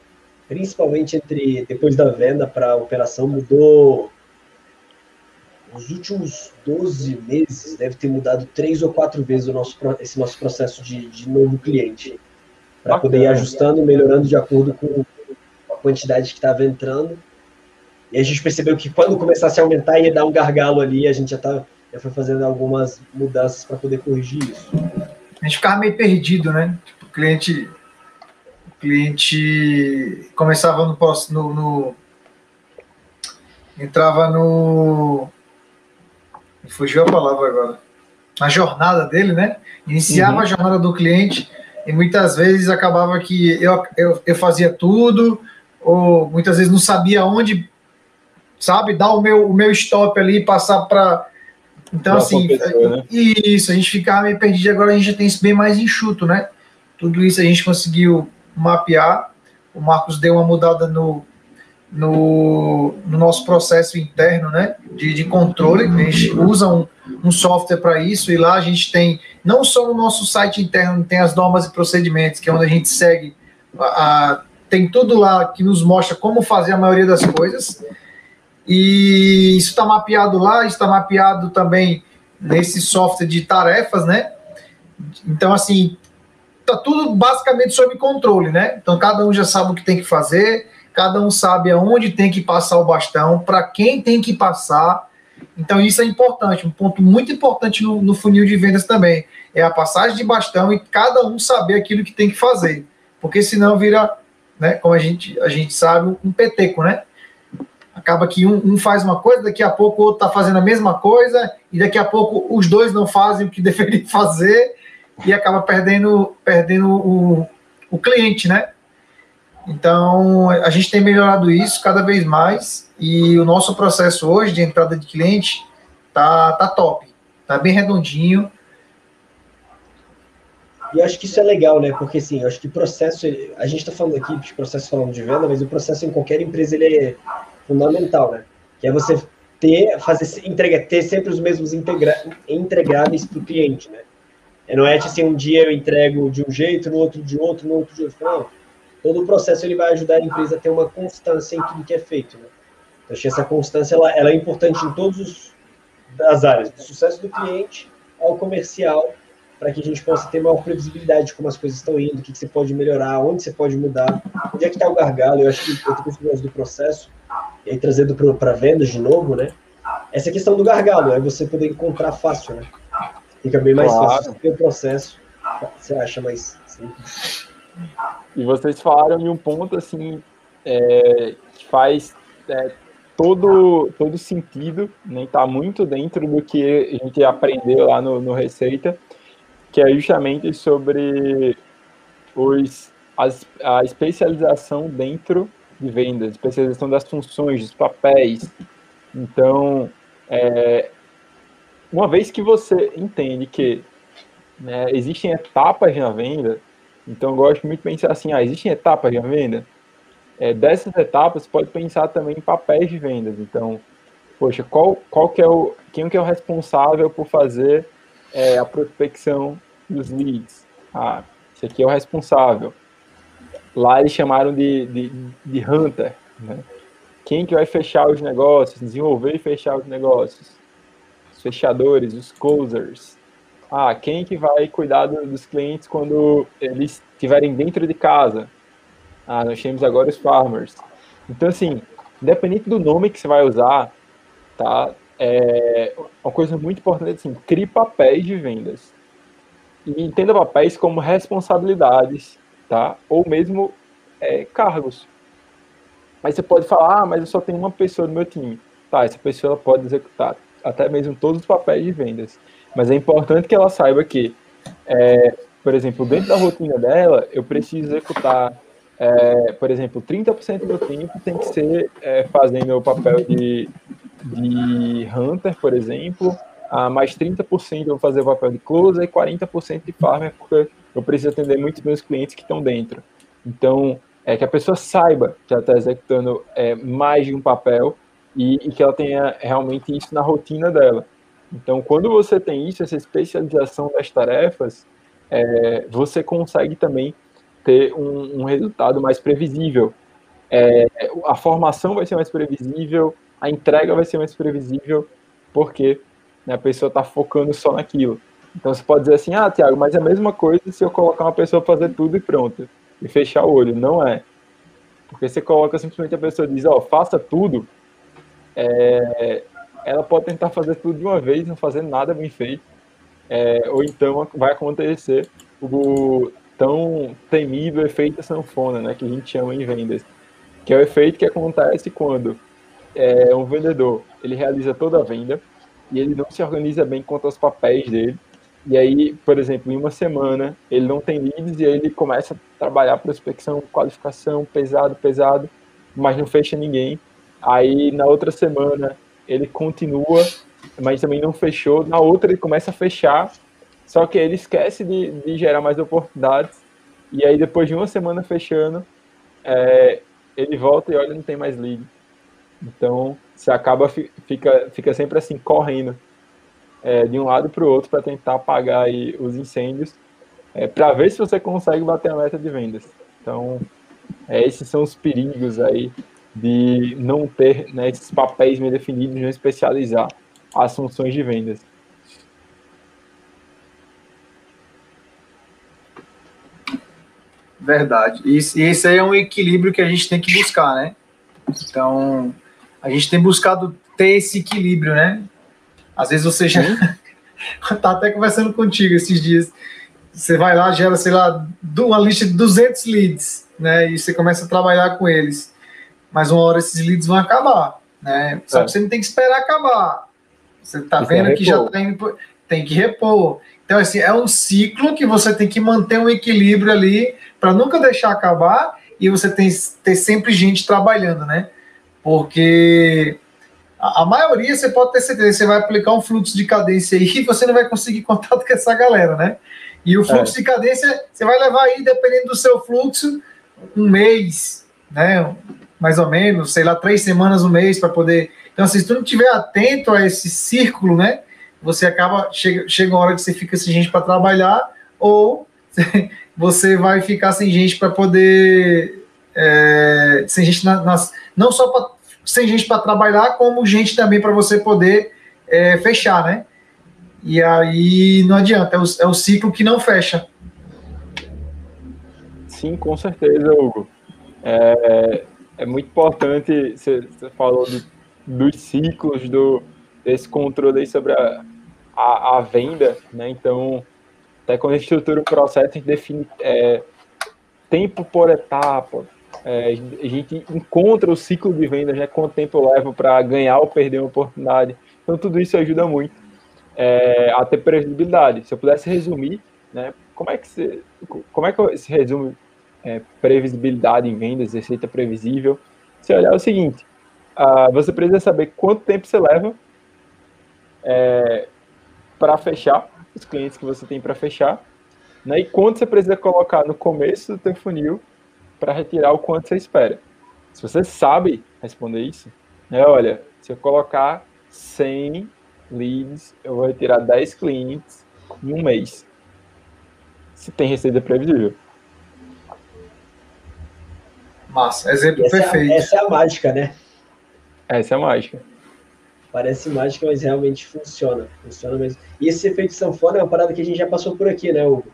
principalmente entre depois da venda para operação, mudou. Nos últimos 12 meses, deve ter mudado três ou quatro vezes o nosso, esse nosso processo de, de novo cliente. Para poder ir ajustando e melhorando de acordo com a quantidade que estava entrando e a gente percebeu que quando começasse a aumentar ia dar um gargalo ali, a gente já, tá, já foi fazendo algumas mudanças para poder corrigir isso. A gente ficava meio perdido, né? Tipo, o cliente, o cliente começava no, no, no entrava no fugiu a palavra agora na jornada dele, né? Iniciava uhum. a jornada do cliente e muitas vezes acabava que eu, eu, eu fazia tudo ou muitas vezes não sabia onde sabe? Dar o meu, o meu stop ali e passar para. Então, pra assim, pessoa, né? isso, a gente ficava meio perdido, agora a gente já tem isso bem mais enxuto, né? Tudo isso a gente conseguiu mapear. O Marcos deu uma mudada no, no, no nosso processo interno, né? De, de controle. A gente usa um, um software para isso, e lá a gente tem, não só no nosso site interno, tem as normas e procedimentos, que é onde a gente segue. A, a, tem tudo lá que nos mostra como fazer a maioria das coisas. E isso está mapeado lá, está mapeado também nesse software de tarefas, né? Então, assim, tá tudo basicamente sob controle, né? Então, cada um já sabe o que tem que fazer, cada um sabe aonde tem que passar o bastão, para quem tem que passar. Então, isso é importante, um ponto muito importante no, no, funil de vendas também. É a passagem de bastão e cada um saber aquilo que tem que fazer. Porque senão vira, né, como a gente, a gente sabe, um peteco, né? Acaba que um, um, faz uma coisa, daqui a pouco o outro está fazendo a mesma coisa, e daqui a pouco os dois não fazem o que deveriam fazer, e acaba perdendo, perdendo o, o cliente, né? Então, a gente tem melhorado isso cada vez mais, e o nosso processo hoje de entrada de cliente tá, tá top, tá bem redondinho. E acho que isso é legal, né? Porque assim, eu acho que processo, a gente está falando aqui de processo falando de venda, mas o processo em qualquer empresa ele é fundamental, né? Que é você ter, fazer, entrega, ter sempre os mesmos integra, entregáveis para o cliente, né? É, não é assim, um dia eu entrego de um jeito, no outro de outro, no outro de outro. Não. Todo o processo ele vai ajudar a empresa a ter uma constância em tudo que é feito, né? Então, acho que essa constância ela, ela é importante em todas as áreas, do sucesso do cliente ao comercial, para que a gente possa ter maior previsibilidade de como as coisas estão indo, o que, que você pode melhorar, onde você pode mudar, onde é que está o gargalo. Eu acho que eu tenho do processo, e aí trazendo para vendas de novo, né? Essa questão do gargalo, é você poder encontrar fácil, né? Fica bem mais claro. fácil o processo, você acha mais simples. E vocês falaram de um ponto assim é, que faz é, todo, todo sentido, né? Tá muito dentro do que a gente aprendeu lá no, no Receita, que é justamente sobre os, as, a especialização dentro de vendas, especialização das funções, dos papéis. Então, é, uma vez que você entende que né, existem etapas na venda, então eu gosto muito de pensar assim, ah, existem etapas na venda? É, dessas etapas, pode pensar também em papéis de vendas. Então, poxa, qual, qual que é o, quem que é o responsável por fazer é, a prospecção dos leads? Ah, esse aqui é o responsável. Lá eles chamaram de, de, de hunter, né? Quem que vai fechar os negócios, desenvolver e fechar os negócios? Os fechadores, os closers. Ah, quem que vai cuidar dos clientes quando eles estiverem dentro de casa? Ah, nós temos agora os farmers. Então, assim, independente do nome que você vai usar, tá? É uma coisa muito importante assim, crie papéis de vendas. E entenda papéis como responsabilidades, tá? Ou mesmo é, cargos. Mas você pode falar, ah, mas eu só tenho uma pessoa no meu time. Tá, essa pessoa pode executar até mesmo todos os papéis de vendas. Mas é importante que ela saiba que, é, por exemplo, dentro da rotina dela, eu preciso executar, é, por exemplo, 30% do tempo tem que ser é, fazendo o papel de, de hunter, por exemplo, a mais 30% eu vou fazer o papel de closer e 40% de farmer, porque eu preciso atender muitos meus clientes que estão dentro. Então, é que a pessoa saiba que ela está executando é, mais de um papel e, e, que ela tenha realmente isso na rotina dela. Então, quando você tem isso, essa especialização das tarefas, é, você consegue também ter um, um resultado mais previsível. É, a formação vai ser mais previsível, a entrega vai ser mais previsível, porque né, a pessoa está focando só naquilo. Então você pode dizer assim, ah, Tiago, mas é a mesma coisa se eu colocar uma pessoa fazer tudo e pronto, e fechar o olho. Não é. Porque você coloca simplesmente a pessoa diz, ó, oh, faça tudo, é, ela pode tentar fazer tudo de uma vez, não fazer nada bem feito, é, ou então vai acontecer o tão temível efeito sanfona, né, que a gente chama em vendas, que é o efeito que acontece quando é, um vendedor ele realiza toda a venda e ele não se organiza bem quanto aos papéis dele, e aí, por exemplo, em uma semana ele não tem leads e aí ele começa a trabalhar prospecção, qualificação, pesado, pesado, mas não fecha ninguém. Aí na outra semana ele continua, mas também não fechou. Na outra ele começa a fechar, só que ele esquece de, de gerar mais oportunidades. E aí depois de uma semana fechando, é, ele volta e olha não tem mais lead. Então você acaba fica fica sempre assim correndo é, de um lado para o outro para tentar apagar aí os incêndios, é, para ver se você consegue bater a meta de vendas. Então é, esses são os perigos aí de não ter né, esses papéis bem definidos, não especializar as funções de vendas. Verdade. E esse aí é um equilíbrio que a gente tem que buscar, né? Então, a gente tem buscado ter esse equilíbrio, né? Às vezes você já tá até conversando contigo esses dias. Você vai lá, gera, sei lá, uma lista de 200 leads, né? E você começa a trabalhar com eles mas uma hora esses leads vão acabar, né? Só é. que você não tem que esperar acabar. Você está vendo que já está indo, tem que repor. Então, assim, é um ciclo que você tem que manter um equilíbrio ali para nunca deixar acabar e você tem ter sempre gente trabalhando, né? Porque a, a, maioria você pode ter certeza, você vai aplicar um fluxo de cadência aí e você não vai conseguir contato com essa galera, né? E o fluxo é. de cadência, você vai levar aí, dependendo do seu fluxo, um mês, né? mais ou menos, sei lá, três semanas, um mês para poder. Então, assim, se tu não estiver atento a esse círculo, né, você acaba, chega, chega uma hora que você fica sem gente para trabalhar, ou você vai ficar sem gente para poder. É, sem gente nas, nas não só pra, sem gente para trabalhar, como gente também para você poder é, fechar, né? E aí não adianta, é o, é o ciclo que não fecha. Sim, com certeza, Hugo. É, é muito importante, você, você falou do, dos ciclos, do, desse controle sobre a, a, a, venda, né? Então, até quando a gente estrutura o processo, a gente define é, tempo por etapa, é, a gente encontra o ciclo de vendas, né? Quanto tempo eu levo para ganhar ou perder uma oportunidade. Então, tudo isso ajuda muito é, a ter previsibilidade. Se eu pudesse resumir, né? Como é que você, como é que se resume é, previsibilidade em vendas, receita previsível. Você olhar é o seguinte, uh, você precisa saber quanto tempo você leva é, para fechar os clientes que você tem para fechar, né, e quanto você precisa colocar no começo do teu funil para retirar o quanto você espera. Se você sabe responder isso, né, olha, se eu colocar 100 leads, eu vou retirar 10 clientes em um mês. Se tem receita previsível. Massa, exemplo essa perfeito. É, essa é a mágica, né? Essa é a mágica. Parece mágica, mas realmente funciona. Funciona mesmo. E esse efeito sanfona é uma parada que a gente já passou por aqui, né, Hugo?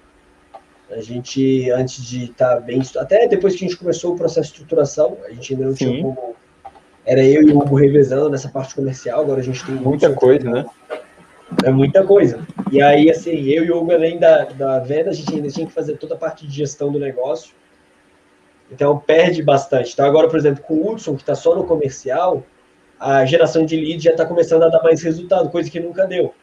A gente, antes de estar tá bem. Até depois que a gente começou o processo de estruturação, a gente ainda não Sim. tinha como era eu e o Hugo revezando nessa parte comercial, agora a gente tem muita coisa, né? É muita coisa. E aí, assim, eu e o Hugo, além da, da venda, a gente ainda tinha que fazer toda a parte de gestão do negócio. Então, perde bastante. Então, agora, por exemplo, com o Hudson, que está só no comercial, a geração de lead já está começando a dar mais resultado, coisa que nunca deu.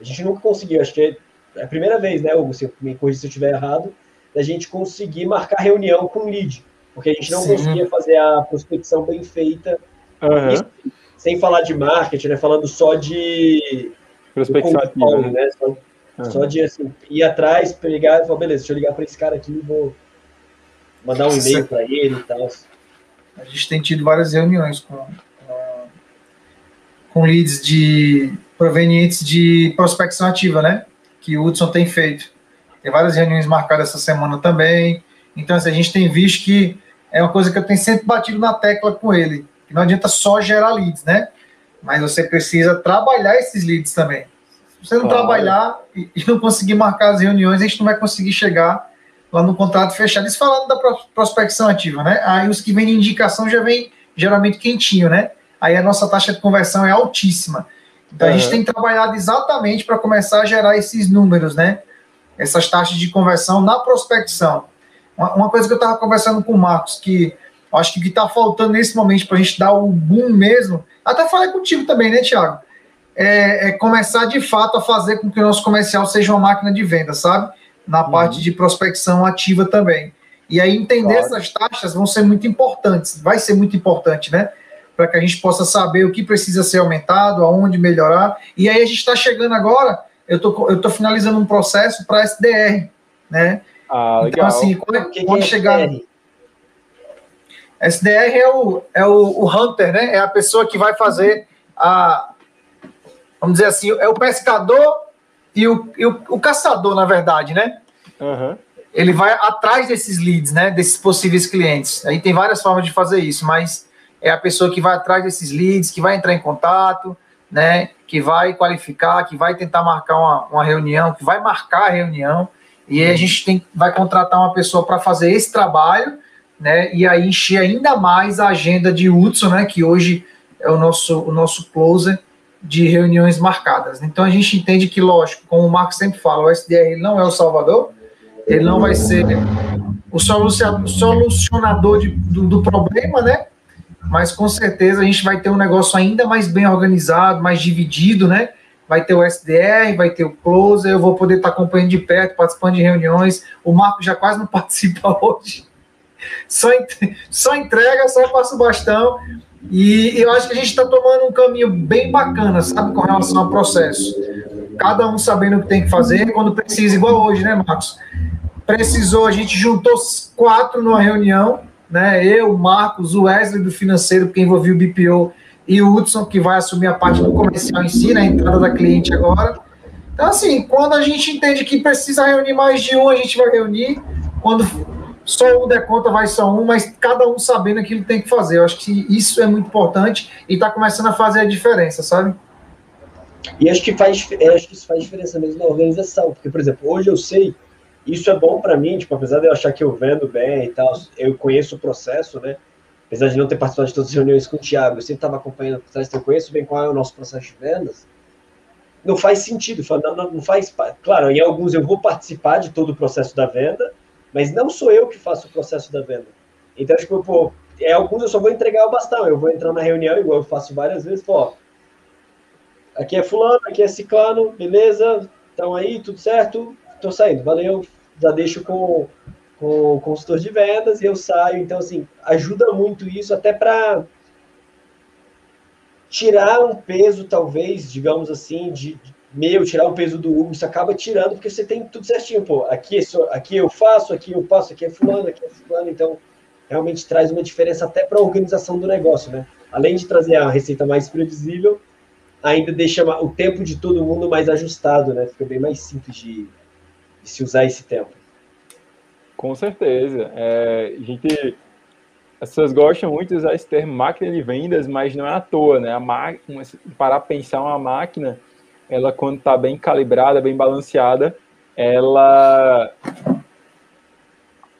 A gente nunca conseguiu, acho que é a primeira vez, né, Hugo, se me corrija se eu estiver errado, da gente conseguir marcar reunião com lead, porque a gente não Sim. conseguia fazer a prospecção bem feita, uhum. Isso, sem falar de marketing, né, falando só de prospecção ativa, né? né? Só, uhum. só, de assim, ir atrás, pegar e falar, beleza, deixa eu ligar para esse cara aqui e vou mandar um e-mail para ele e tal. A gente tem tido várias reuniões com, com leads de provenientes de prospecção ativa, né? Que o Hudson tem feito. Tem várias reuniões marcadas essa semana também. Então, assim, a gente tem visto que é uma coisa que eu tenho sempre batido na tecla com ele. Que não adianta só gerar leads, né? Mas você precisa trabalhar esses leads também. Se você não claro. trabalhar e, e não conseguir marcar as reuniões, a gente não vai conseguir chegar lá no contrato fechado. Isso falando da prospecção ativa, né? Aí os que vêm de indicação já vem geralmente quentinho, né? aí a nossa taxa de conversão é altíssima. Então uhum. a gente tem trabalhado exatamente para começar a gerar esses números, né? Essas taxas de conversão na prospecção. Uma, uma coisa que eu estava conversando com o Marcos, que acho que o que está faltando nesse momento para a gente dar o boom mesmo, até falei contigo também, né, Tiago? É, é, começar de fato a fazer com que o nosso comercial seja uma máquina de venda, sabe? Na uhum. parte de prospecção ativa também. E aí entender claro. essas taxas vão ser muito importantes, vai ser muito importante, né? Para que a gente possa saber o que precisa ser aumentado, aonde melhorar. E aí a gente está chegando agora, eu tô, eu tô finalizando um processo para SDR, né? Ah, legal. Então, assim, quando, que quando que é chegar. SDR? SDR é, o, é o, o hunter, né? É a pessoa que vai fazer a. Vamos dizer assim, é o pescador e o, e o, o caçador, na verdade, né? Uhum. Ele vai atrás desses leads, né? Desses possíveis clientes. Aí tem várias formas de fazer isso, mas é a pessoa que vai atrás desses leads, que vai entrar em contato, né, que vai qualificar, que vai tentar marcar uma, uma reunião, que vai marcar a reunião, e a gente tem, vai contratar uma pessoa para fazer esse trabalho, né, e aí encher ainda mais a agenda de Hudson, né, que hoje é o nosso, o nosso closer de reuniões marcadas. Então a gente entende que, lógico, como o Marcos sempre fala, o SDR não é o salvador, ele não vai ser o solucionador de, do, do problema, né, mas com certeza a gente vai ter um negócio ainda mais bem organizado, mais dividido, né? Vai ter o SDR, vai ter o Closer, eu vou poder estar acompanhando de perto, participando de reuniões. O Marco já quase não participa hoje. Só, só entrega, só passa o bastão. E eu acho que a gente está tomando um caminho bem bacana, sabe, com relação ao processo. Cada um sabendo o que tem que fazer, quando precisa, igual hoje, né, Marcos? Precisou, a gente juntou quatro numa reunião, né? Eu, Marcos, o Wesley do financeiro, que envolveu o BPO, e o Hudson, que vai assumir a parte do comercial em si, né? A entrada da cliente agora. Então, assim, quando a gente entende que precisa reunir mais de um, a gente vai reunir. Quando só um der conta, vai só um, mas cada um sabendo aquilo que tem que fazer. Eu acho que isso é muito importante e está começando a fazer a diferença, sabe? E acho que faz, acho que isso faz diferença mesmo na organização, porque, por exemplo, hoje eu sei isso é bom para mim, tipo, apesar de eu achar que eu vendo bem e tal, eu conheço o processo, né? Apesar de não ter participado de todas as reuniões com o Thiago, eu sempre estava acompanhando por trás, então eu conheço bem qual é o nosso processo de vendas. Não faz sentido, não, não faz. Claro, em alguns eu vou participar de todo o processo da venda, mas não sou eu que faço o processo da venda. Então, tipo, pô, é alguns eu só vou entregar o bastão, eu vou entrar na reunião, igual eu faço várias vezes, pô, aqui é fulano, aqui é ciclano, beleza, estão aí, tudo certo, estou saindo, valeu, já deixo com, com o consultor de vendas e eu saio. Então, assim, ajuda muito isso até para tirar um peso, talvez, digamos assim, de, de meu, tirar o peso do Hugo, isso acaba tirando, porque você tem tudo certinho, pô, aqui, aqui eu faço, aqui eu passo, aqui é fulano, aqui é fulano, então realmente traz uma diferença até para a organização do negócio, né? Além de trazer a receita mais previsível, ainda deixa o tempo de todo mundo mais ajustado, né? Fica bem mais simples de, de se usar esse tempo. Com certeza. É, a gente, as pessoas gostam muito de usar esse termo máquina de vendas, mas não é à toa, né? A máquina, para pensar uma máquina, ela quando está bem calibrada, bem balanceada, ela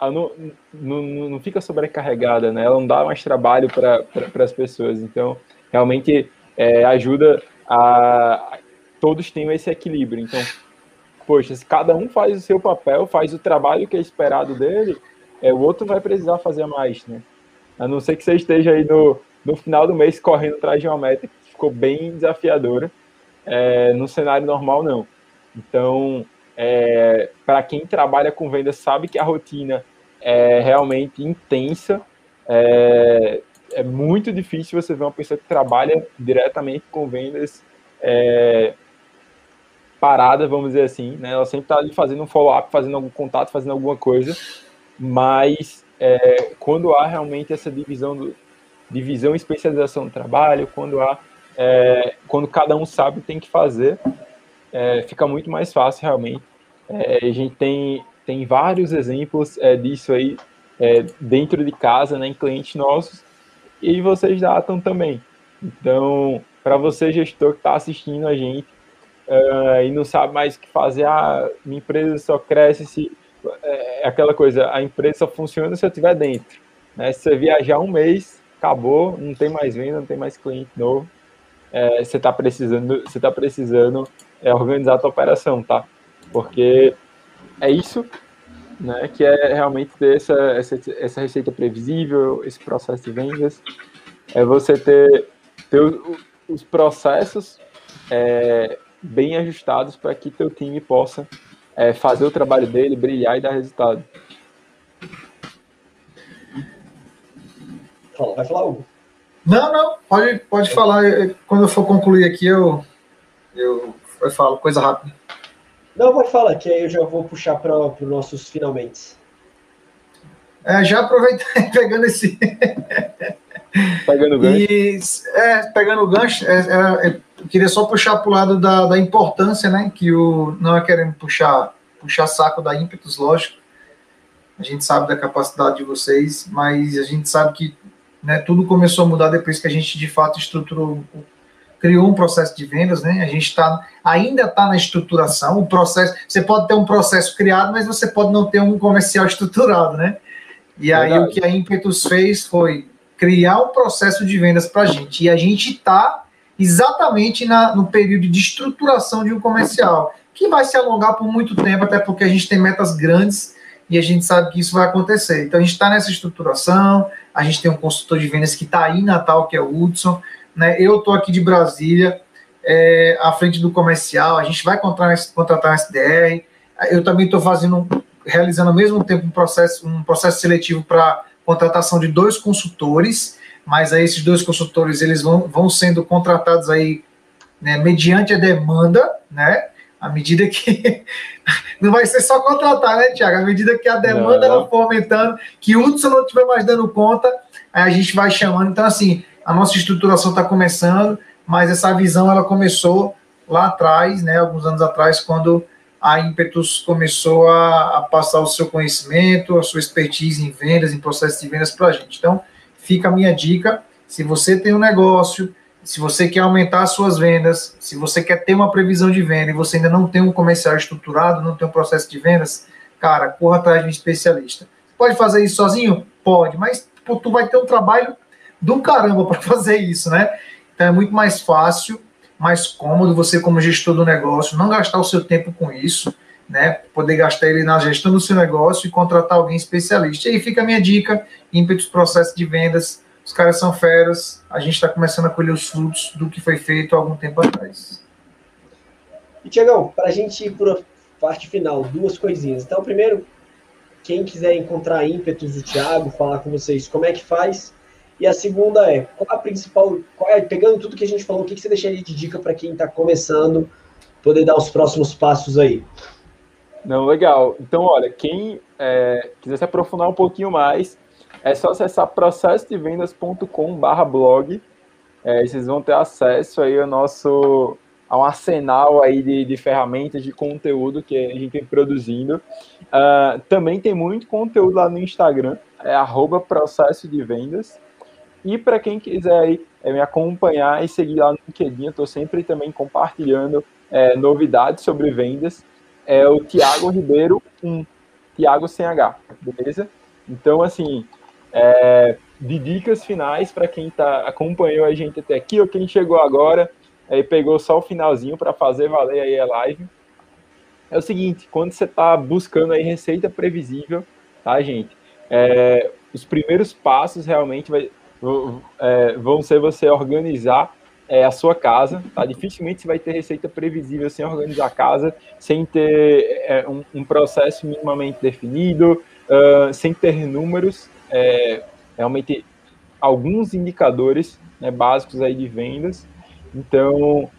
ela não, não, não fica sobrecarregada, né? Ela não dá mais trabalho para as pessoas. Então, realmente é, ajuda a todos tenham esse equilíbrio. Então, poxa, se cada um faz o seu papel, faz o trabalho que é esperado dele, é, o outro vai precisar fazer mais, né? A não ser que você esteja aí no, no final do mês correndo atrás de uma meta que ficou bem desafiadora. É, no cenário normal, não. Então, é, para quem trabalha com vendas, sabe que a rotina é realmente intensa. É, é, muito difícil você ver uma pessoa que trabalha diretamente com vendas é, parada, vamos dizer assim. Né? Ela sempre está ali fazendo um follow-up, fazendo algum contato, fazendo alguma coisa. Mas é, quando há realmente essa divisão, do, divisão e especialização do trabalho, quando há é, quando cada um sabe o que tem que fazer, é, fica muito mais fácil realmente. É, a gente tem, tem vários exemplos é, disso aí é, dentro de casa, né, em clientes nossos, e vocês datam também. Então, para você, gestor que está assistindo a gente uh, e não sabe mais o que fazer, ah, minha empresa só cresce se. É aquela coisa, a empresa só funciona se eu estiver dentro. Né? Se você viajar um mês, acabou, não tem mais venda, não tem mais cliente novo. É, você está precisando, você tá precisando é, organizar a tua operação, tá? Porque é isso né, que é realmente ter essa, essa, essa receita previsível, esse processo de vendas, é você ter, ter os processos é, bem ajustados para que teu time possa é, fazer o trabalho dele, brilhar e dar resultado. Fala, vai falar, Hugo. Não, não, pode, pode falar. Quando eu for concluir aqui, eu, eu, eu falo coisa rápida. Não, pode falar, que aí eu já vou puxar para os nossos finalmente. É, já aproveitando, pegando esse. Pegando o gancho. E, é, pegando o gancho, é, é, é eu queria só puxar para o lado da, da importância, né? Que o. Não é querendo puxar, puxar saco da ímpetos, lógico. A gente sabe da capacidade de vocês, mas a gente sabe que né, tudo começou a mudar depois que a gente de fato estruturou criou um processo de vendas, né? A gente está ainda está na estruturação. O processo, você pode ter um processo criado, mas você pode não ter um comercial estruturado, né? E aí Verdade. o que a Impetus fez foi criar um processo de vendas para a gente. E a gente está exatamente na, no período de estruturação de um comercial, que vai se alongar por muito tempo, até porque a gente tem metas grandes e a gente sabe que isso vai acontecer. Então a gente está nessa estruturação, a gente tem um consultor de vendas que está aí em Natal, que é o Hudson, né? Eu estou aqui de Brasília, é, à frente do comercial, a gente vai contratar, contratar um SDR. Eu também estou fazendo, realizando ao mesmo tempo um processo, um processo seletivo para contratação de dois consultores, mas aí esses dois consultores eles vão, vão sendo contratados aí né, mediante a demanda, né? À medida que não vai ser só contratar, né, Tiago? À medida que a demanda não. for aumentando, que o Hudson não estiver mais dando conta, aí a gente vai chamando. Então, assim, a nossa estruturação está começando, mas essa visão ela começou lá atrás, né, alguns anos atrás, quando a Impetus começou a, a passar o seu conhecimento, a sua expertise em vendas, em processo de vendas para a gente. Então, fica a minha dica: se você tem um negócio, se você quer aumentar suas vendas, se você quer ter uma previsão de venda e você ainda não tem um comercial estruturado, não tem um processo de vendas, cara, corra atrás de um especialista. Pode fazer isso sozinho? Pode, mas pô, tu vai ter um trabalho do caramba para fazer isso, né? Então é muito mais fácil, mais cômodo você, como gestor do negócio, não gastar o seu tempo com isso, né? Poder gastar ele na gestão do seu negócio e contratar alguém especialista. E aí fica a minha dica: ímpetos, processo de vendas. Os caras são feras, a gente está começando a colher os frutos do que foi feito há algum tempo atrás. E, Tiagão, para a gente ir para a parte final, duas coisinhas. Então, primeiro, quem quiser encontrar ímpetos do Thiago, falar com vocês, como é que faz? E a segunda é, qual a principal, qual é, pegando tudo que a gente falou, o que, que você deixaria de dica para quem está começando, poder dar os próximos passos aí? Não, legal. Então, olha, quem é, quiser se aprofundar um pouquinho mais, é só acessar processodevendas.com/blog. É, vocês vão ter acesso aí ao nosso a um arsenal aí de, de ferramentas de conteúdo que a gente tem produzindo. Uh, também tem muito conteúdo lá no Instagram, é arroba processo de vendas. E para quem quiser aí, é, me acompanhar e seguir lá no LinkedIn, eu estou sempre também compartilhando é, novidades sobre vendas. É o Tiago Ribeiro 1. Thiago sem H, beleza? Então, assim, é, de dicas finais para quem tá, acompanhou a gente até aqui ou quem chegou agora e pegou só o finalzinho para fazer valer aí a live. É o seguinte, quando você está buscando aí receita previsível, tá, gente? É, os primeiros passos realmente vai, é, vão ser você organizar é, a sua casa, tá? Dificilmente você vai ter receita previsível sem organizar a casa, sem ter é, um, um, processo minimamente definido, uh, sem ter números, é, realmente alguns indicadores né, básicos aí de vendas. Então,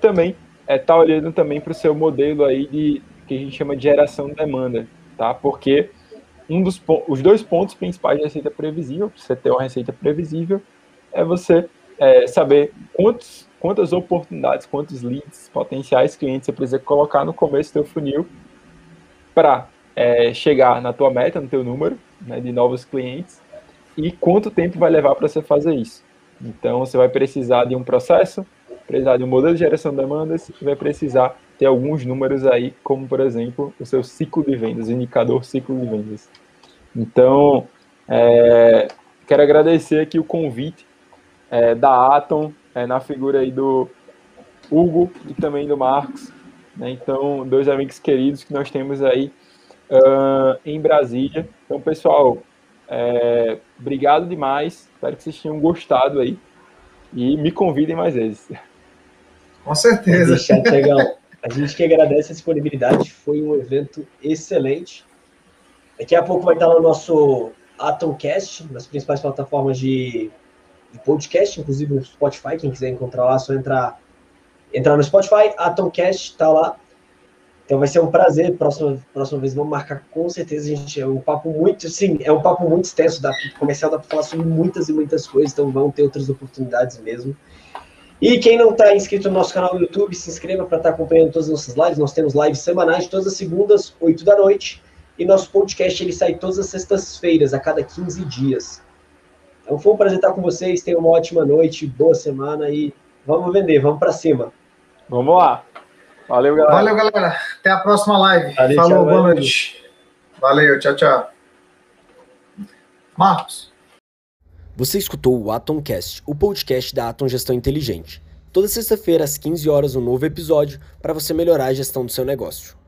também é tá olhando também para o seu modelo aí de que a gente chama de geração de demanda, tá? Porque um dos os dois pontos principais de receita previsível, para você ter uma receita previsível, é você é, saber quantos, quantas oportunidades, quantos leads, potenciais clientes você precisa colocar no começo do seu funil para é, chegar na tua meta, no teu número né, de novos clientes e quanto tempo vai levar para você fazer isso. Então, você vai precisar de um processo, precisar de um modelo de geração de demandas e vai precisar ter alguns números aí, como, por exemplo, o seu ciclo de vendas, o indicador ciclo de vendas. Então, é, quero agradecer aqui o convite é, da Atom, é, na figura aí do Hugo e também do Marcos. Né? Então, dois amigos queridos que nós temos aí uh, em Brasília. Então, pessoal, é, obrigado demais. Espero que vocês tenham gostado aí. E me convidem mais vezes. Com certeza. legal. A gente que agradece a disponibilidade. Foi um evento excelente. Daqui a pouco vai estar no nosso Atomcast, nas principais plataformas de, de podcast, inclusive no Spotify. Quem quiser encontrar lá, é só entrar, entrar no Spotify. Atomcast está lá. Então vai ser um prazer. Próxima, próxima vez vamos marcar com certeza. gente é um papo muito, sim, é um papo muito extenso. Da comercial dá para falar sobre muitas e muitas coisas. Então vão ter outras oportunidades mesmo. E quem não está inscrito no nosso canal do YouTube, se inscreva para estar tá acompanhando todas as nossas lives. Nós temos lives semanais, todas as segundas, 8 da noite. E nosso podcast ele sai todas as sextas-feiras, a cada 15 dias. Então foi um prazer estar com vocês. Tenham uma ótima noite, boa semana e vamos vender, vamos para cima. Vamos lá. Valeu, galera. Valeu, galera. Até a próxima live. Valeu, Falou, tchau, boa noite. Valeu, tchau, tchau. Marcos. Você escutou o Atomcast, o podcast da Atom Gestão Inteligente. Toda sexta-feira, às 15 horas, um novo episódio para você melhorar a gestão do seu negócio.